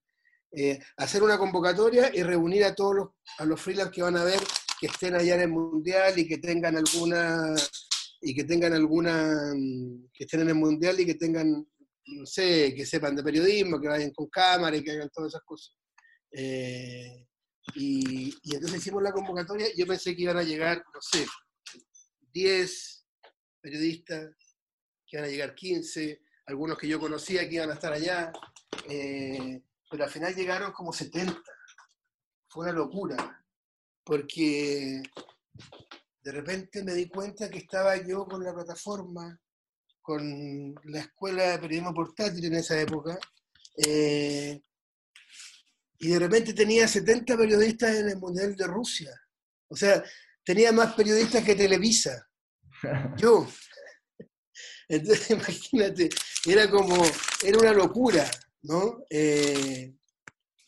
Eh, hacer una convocatoria y reunir a todos los, a los freelance que van a ver que estén allá en el mundial y que tengan alguna y que tengan alguna mm, que estén en el mundial y que tengan no sé que sepan de periodismo que vayan con cámara y que hagan todas esas cosas eh, y, entonces hicimos la convocatoria yo pensé que iban a llegar no sé 10 periodistas que iban a llegar 15, algunos que yo conocía que iban a estar allá, eh, pero al final llegaron como 70. Fue una locura, porque de repente me di cuenta que estaba yo con la plataforma, con la escuela de periodismo portátil en esa época, eh, y de repente tenía 70 periodistas en el Mundial de Rusia. O sea, tenía más periodistas que Televisa. Yo. Entonces, imagínate, era como, era una locura, ¿no? Eh,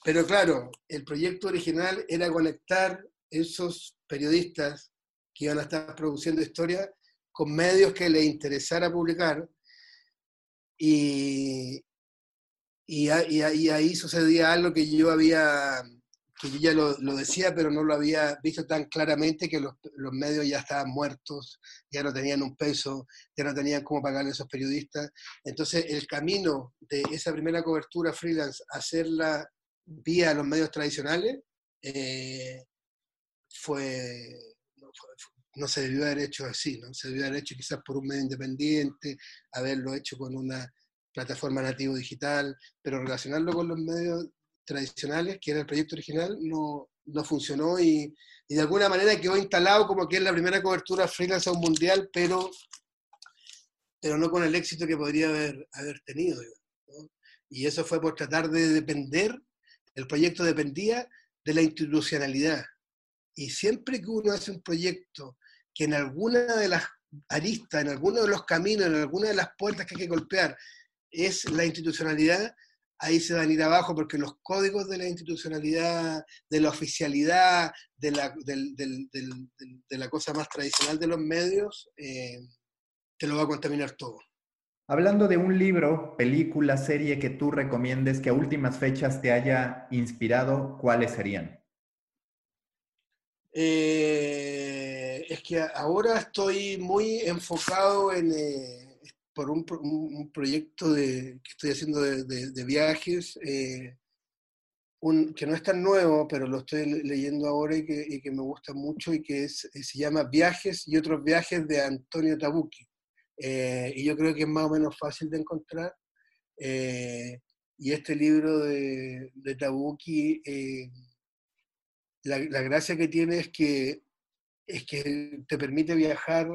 pero claro, el proyecto original era conectar esos periodistas que iban a estar produciendo historia con medios que les interesara publicar y, y, y, ahí sucedía algo que yo había que yo ya lo, decía, pero no lo había visto tan claramente que los, medios ya estaban muertos, ya no tenían un peso, ya no tenían cómo pagarle a esos periodistas. Entonces, el camino de esa primera cobertura freelance, hacerla vía los medios tradicionales, eh, fue, no, se debió haber hecho así, ¿no? Se debió haber hecho quizás por un medio independiente, haberlo hecho con una plataforma nativo digital, pero relacionarlo con los medios tradicionales, que era el proyecto original, no, no funcionó y, y, de alguna manera quedó instalado como que es la primera cobertura freelance a un mundial, pero, pero no con el éxito que podría haber, haber tenido. Y eso fue por tratar de depender, el proyecto dependía de la institucionalidad. Y siempre que uno hace un proyecto que en alguna de las aristas, en alguno de los caminos, en alguna de las puertas que hay que golpear, es la institucionalidad, ahí se van a ir abajo porque los códigos de la institucionalidad, de la oficialidad, de la, de la cosa más tradicional de los medios, eh, te lo va a contaminar todo. Hablando de un libro, película, serie que tú recomiendes que a últimas fechas te haya inspirado, ¿cuáles serían? Eh, es que ahora estoy muy enfocado en... Eh, por un, proyecto que estoy haciendo de, viajes, eh, que no es tan nuevo, pero lo estoy leyendo ahora y que, me gusta mucho y que eh, se llama Viajes y otros viajes de Antonio Tabucchi. Y yo creo que es más o menos fácil de encontrar. y este libro de, de Tabucchi, la, la, gracia que tiene es que, es que te permite viajar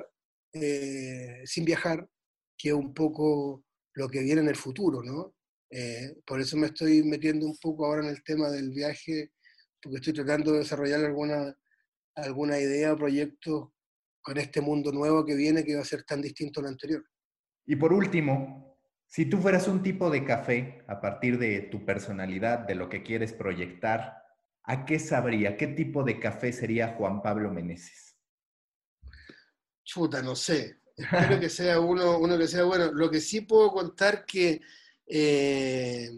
sin viajar, que es un poco lo que viene en el futuro, ¿no? Eh, por eso me estoy metiendo un poco ahora en el tema del viaje, porque estoy tratando de desarrollar alguna, alguna idea o proyecto con este mundo nuevo que viene que va a ser tan distinto al anterior. Y por último, Si tú fueras un tipo de café a partir de tu personalidad, de lo que quieres proyectar, ¿a qué sabría? ¿Qué tipo de café sería Juan Pablo Meneses? Chuta, no sé. Espero que sea uno, uno que sea bueno. Lo que sí puedo contar que, eh,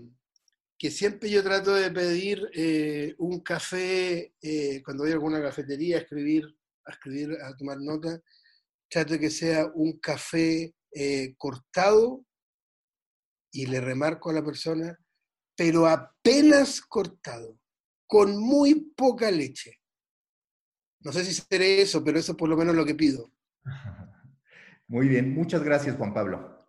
que siempre yo trato de pedir eh, un café, eh, cuando voy a alguna cafetería a escribir, a escribir, a tomar nota, trato de que sea un café cortado y le remarco a la persona, pero apenas cortado, con muy poca leche. No sé si seré eso, pero eso es por lo menos lo que pido. Muy bien, muchas gracias Juan Pablo.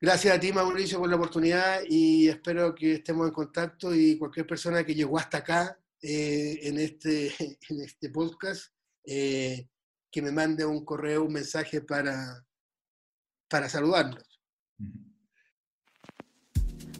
Gracias a ti Mauricio por la oportunidad y espero que estemos en contacto y cualquier persona que llegó hasta acá eh, en, este, en este podcast, eh, que me mande un correo, un mensaje para, para saludarnos.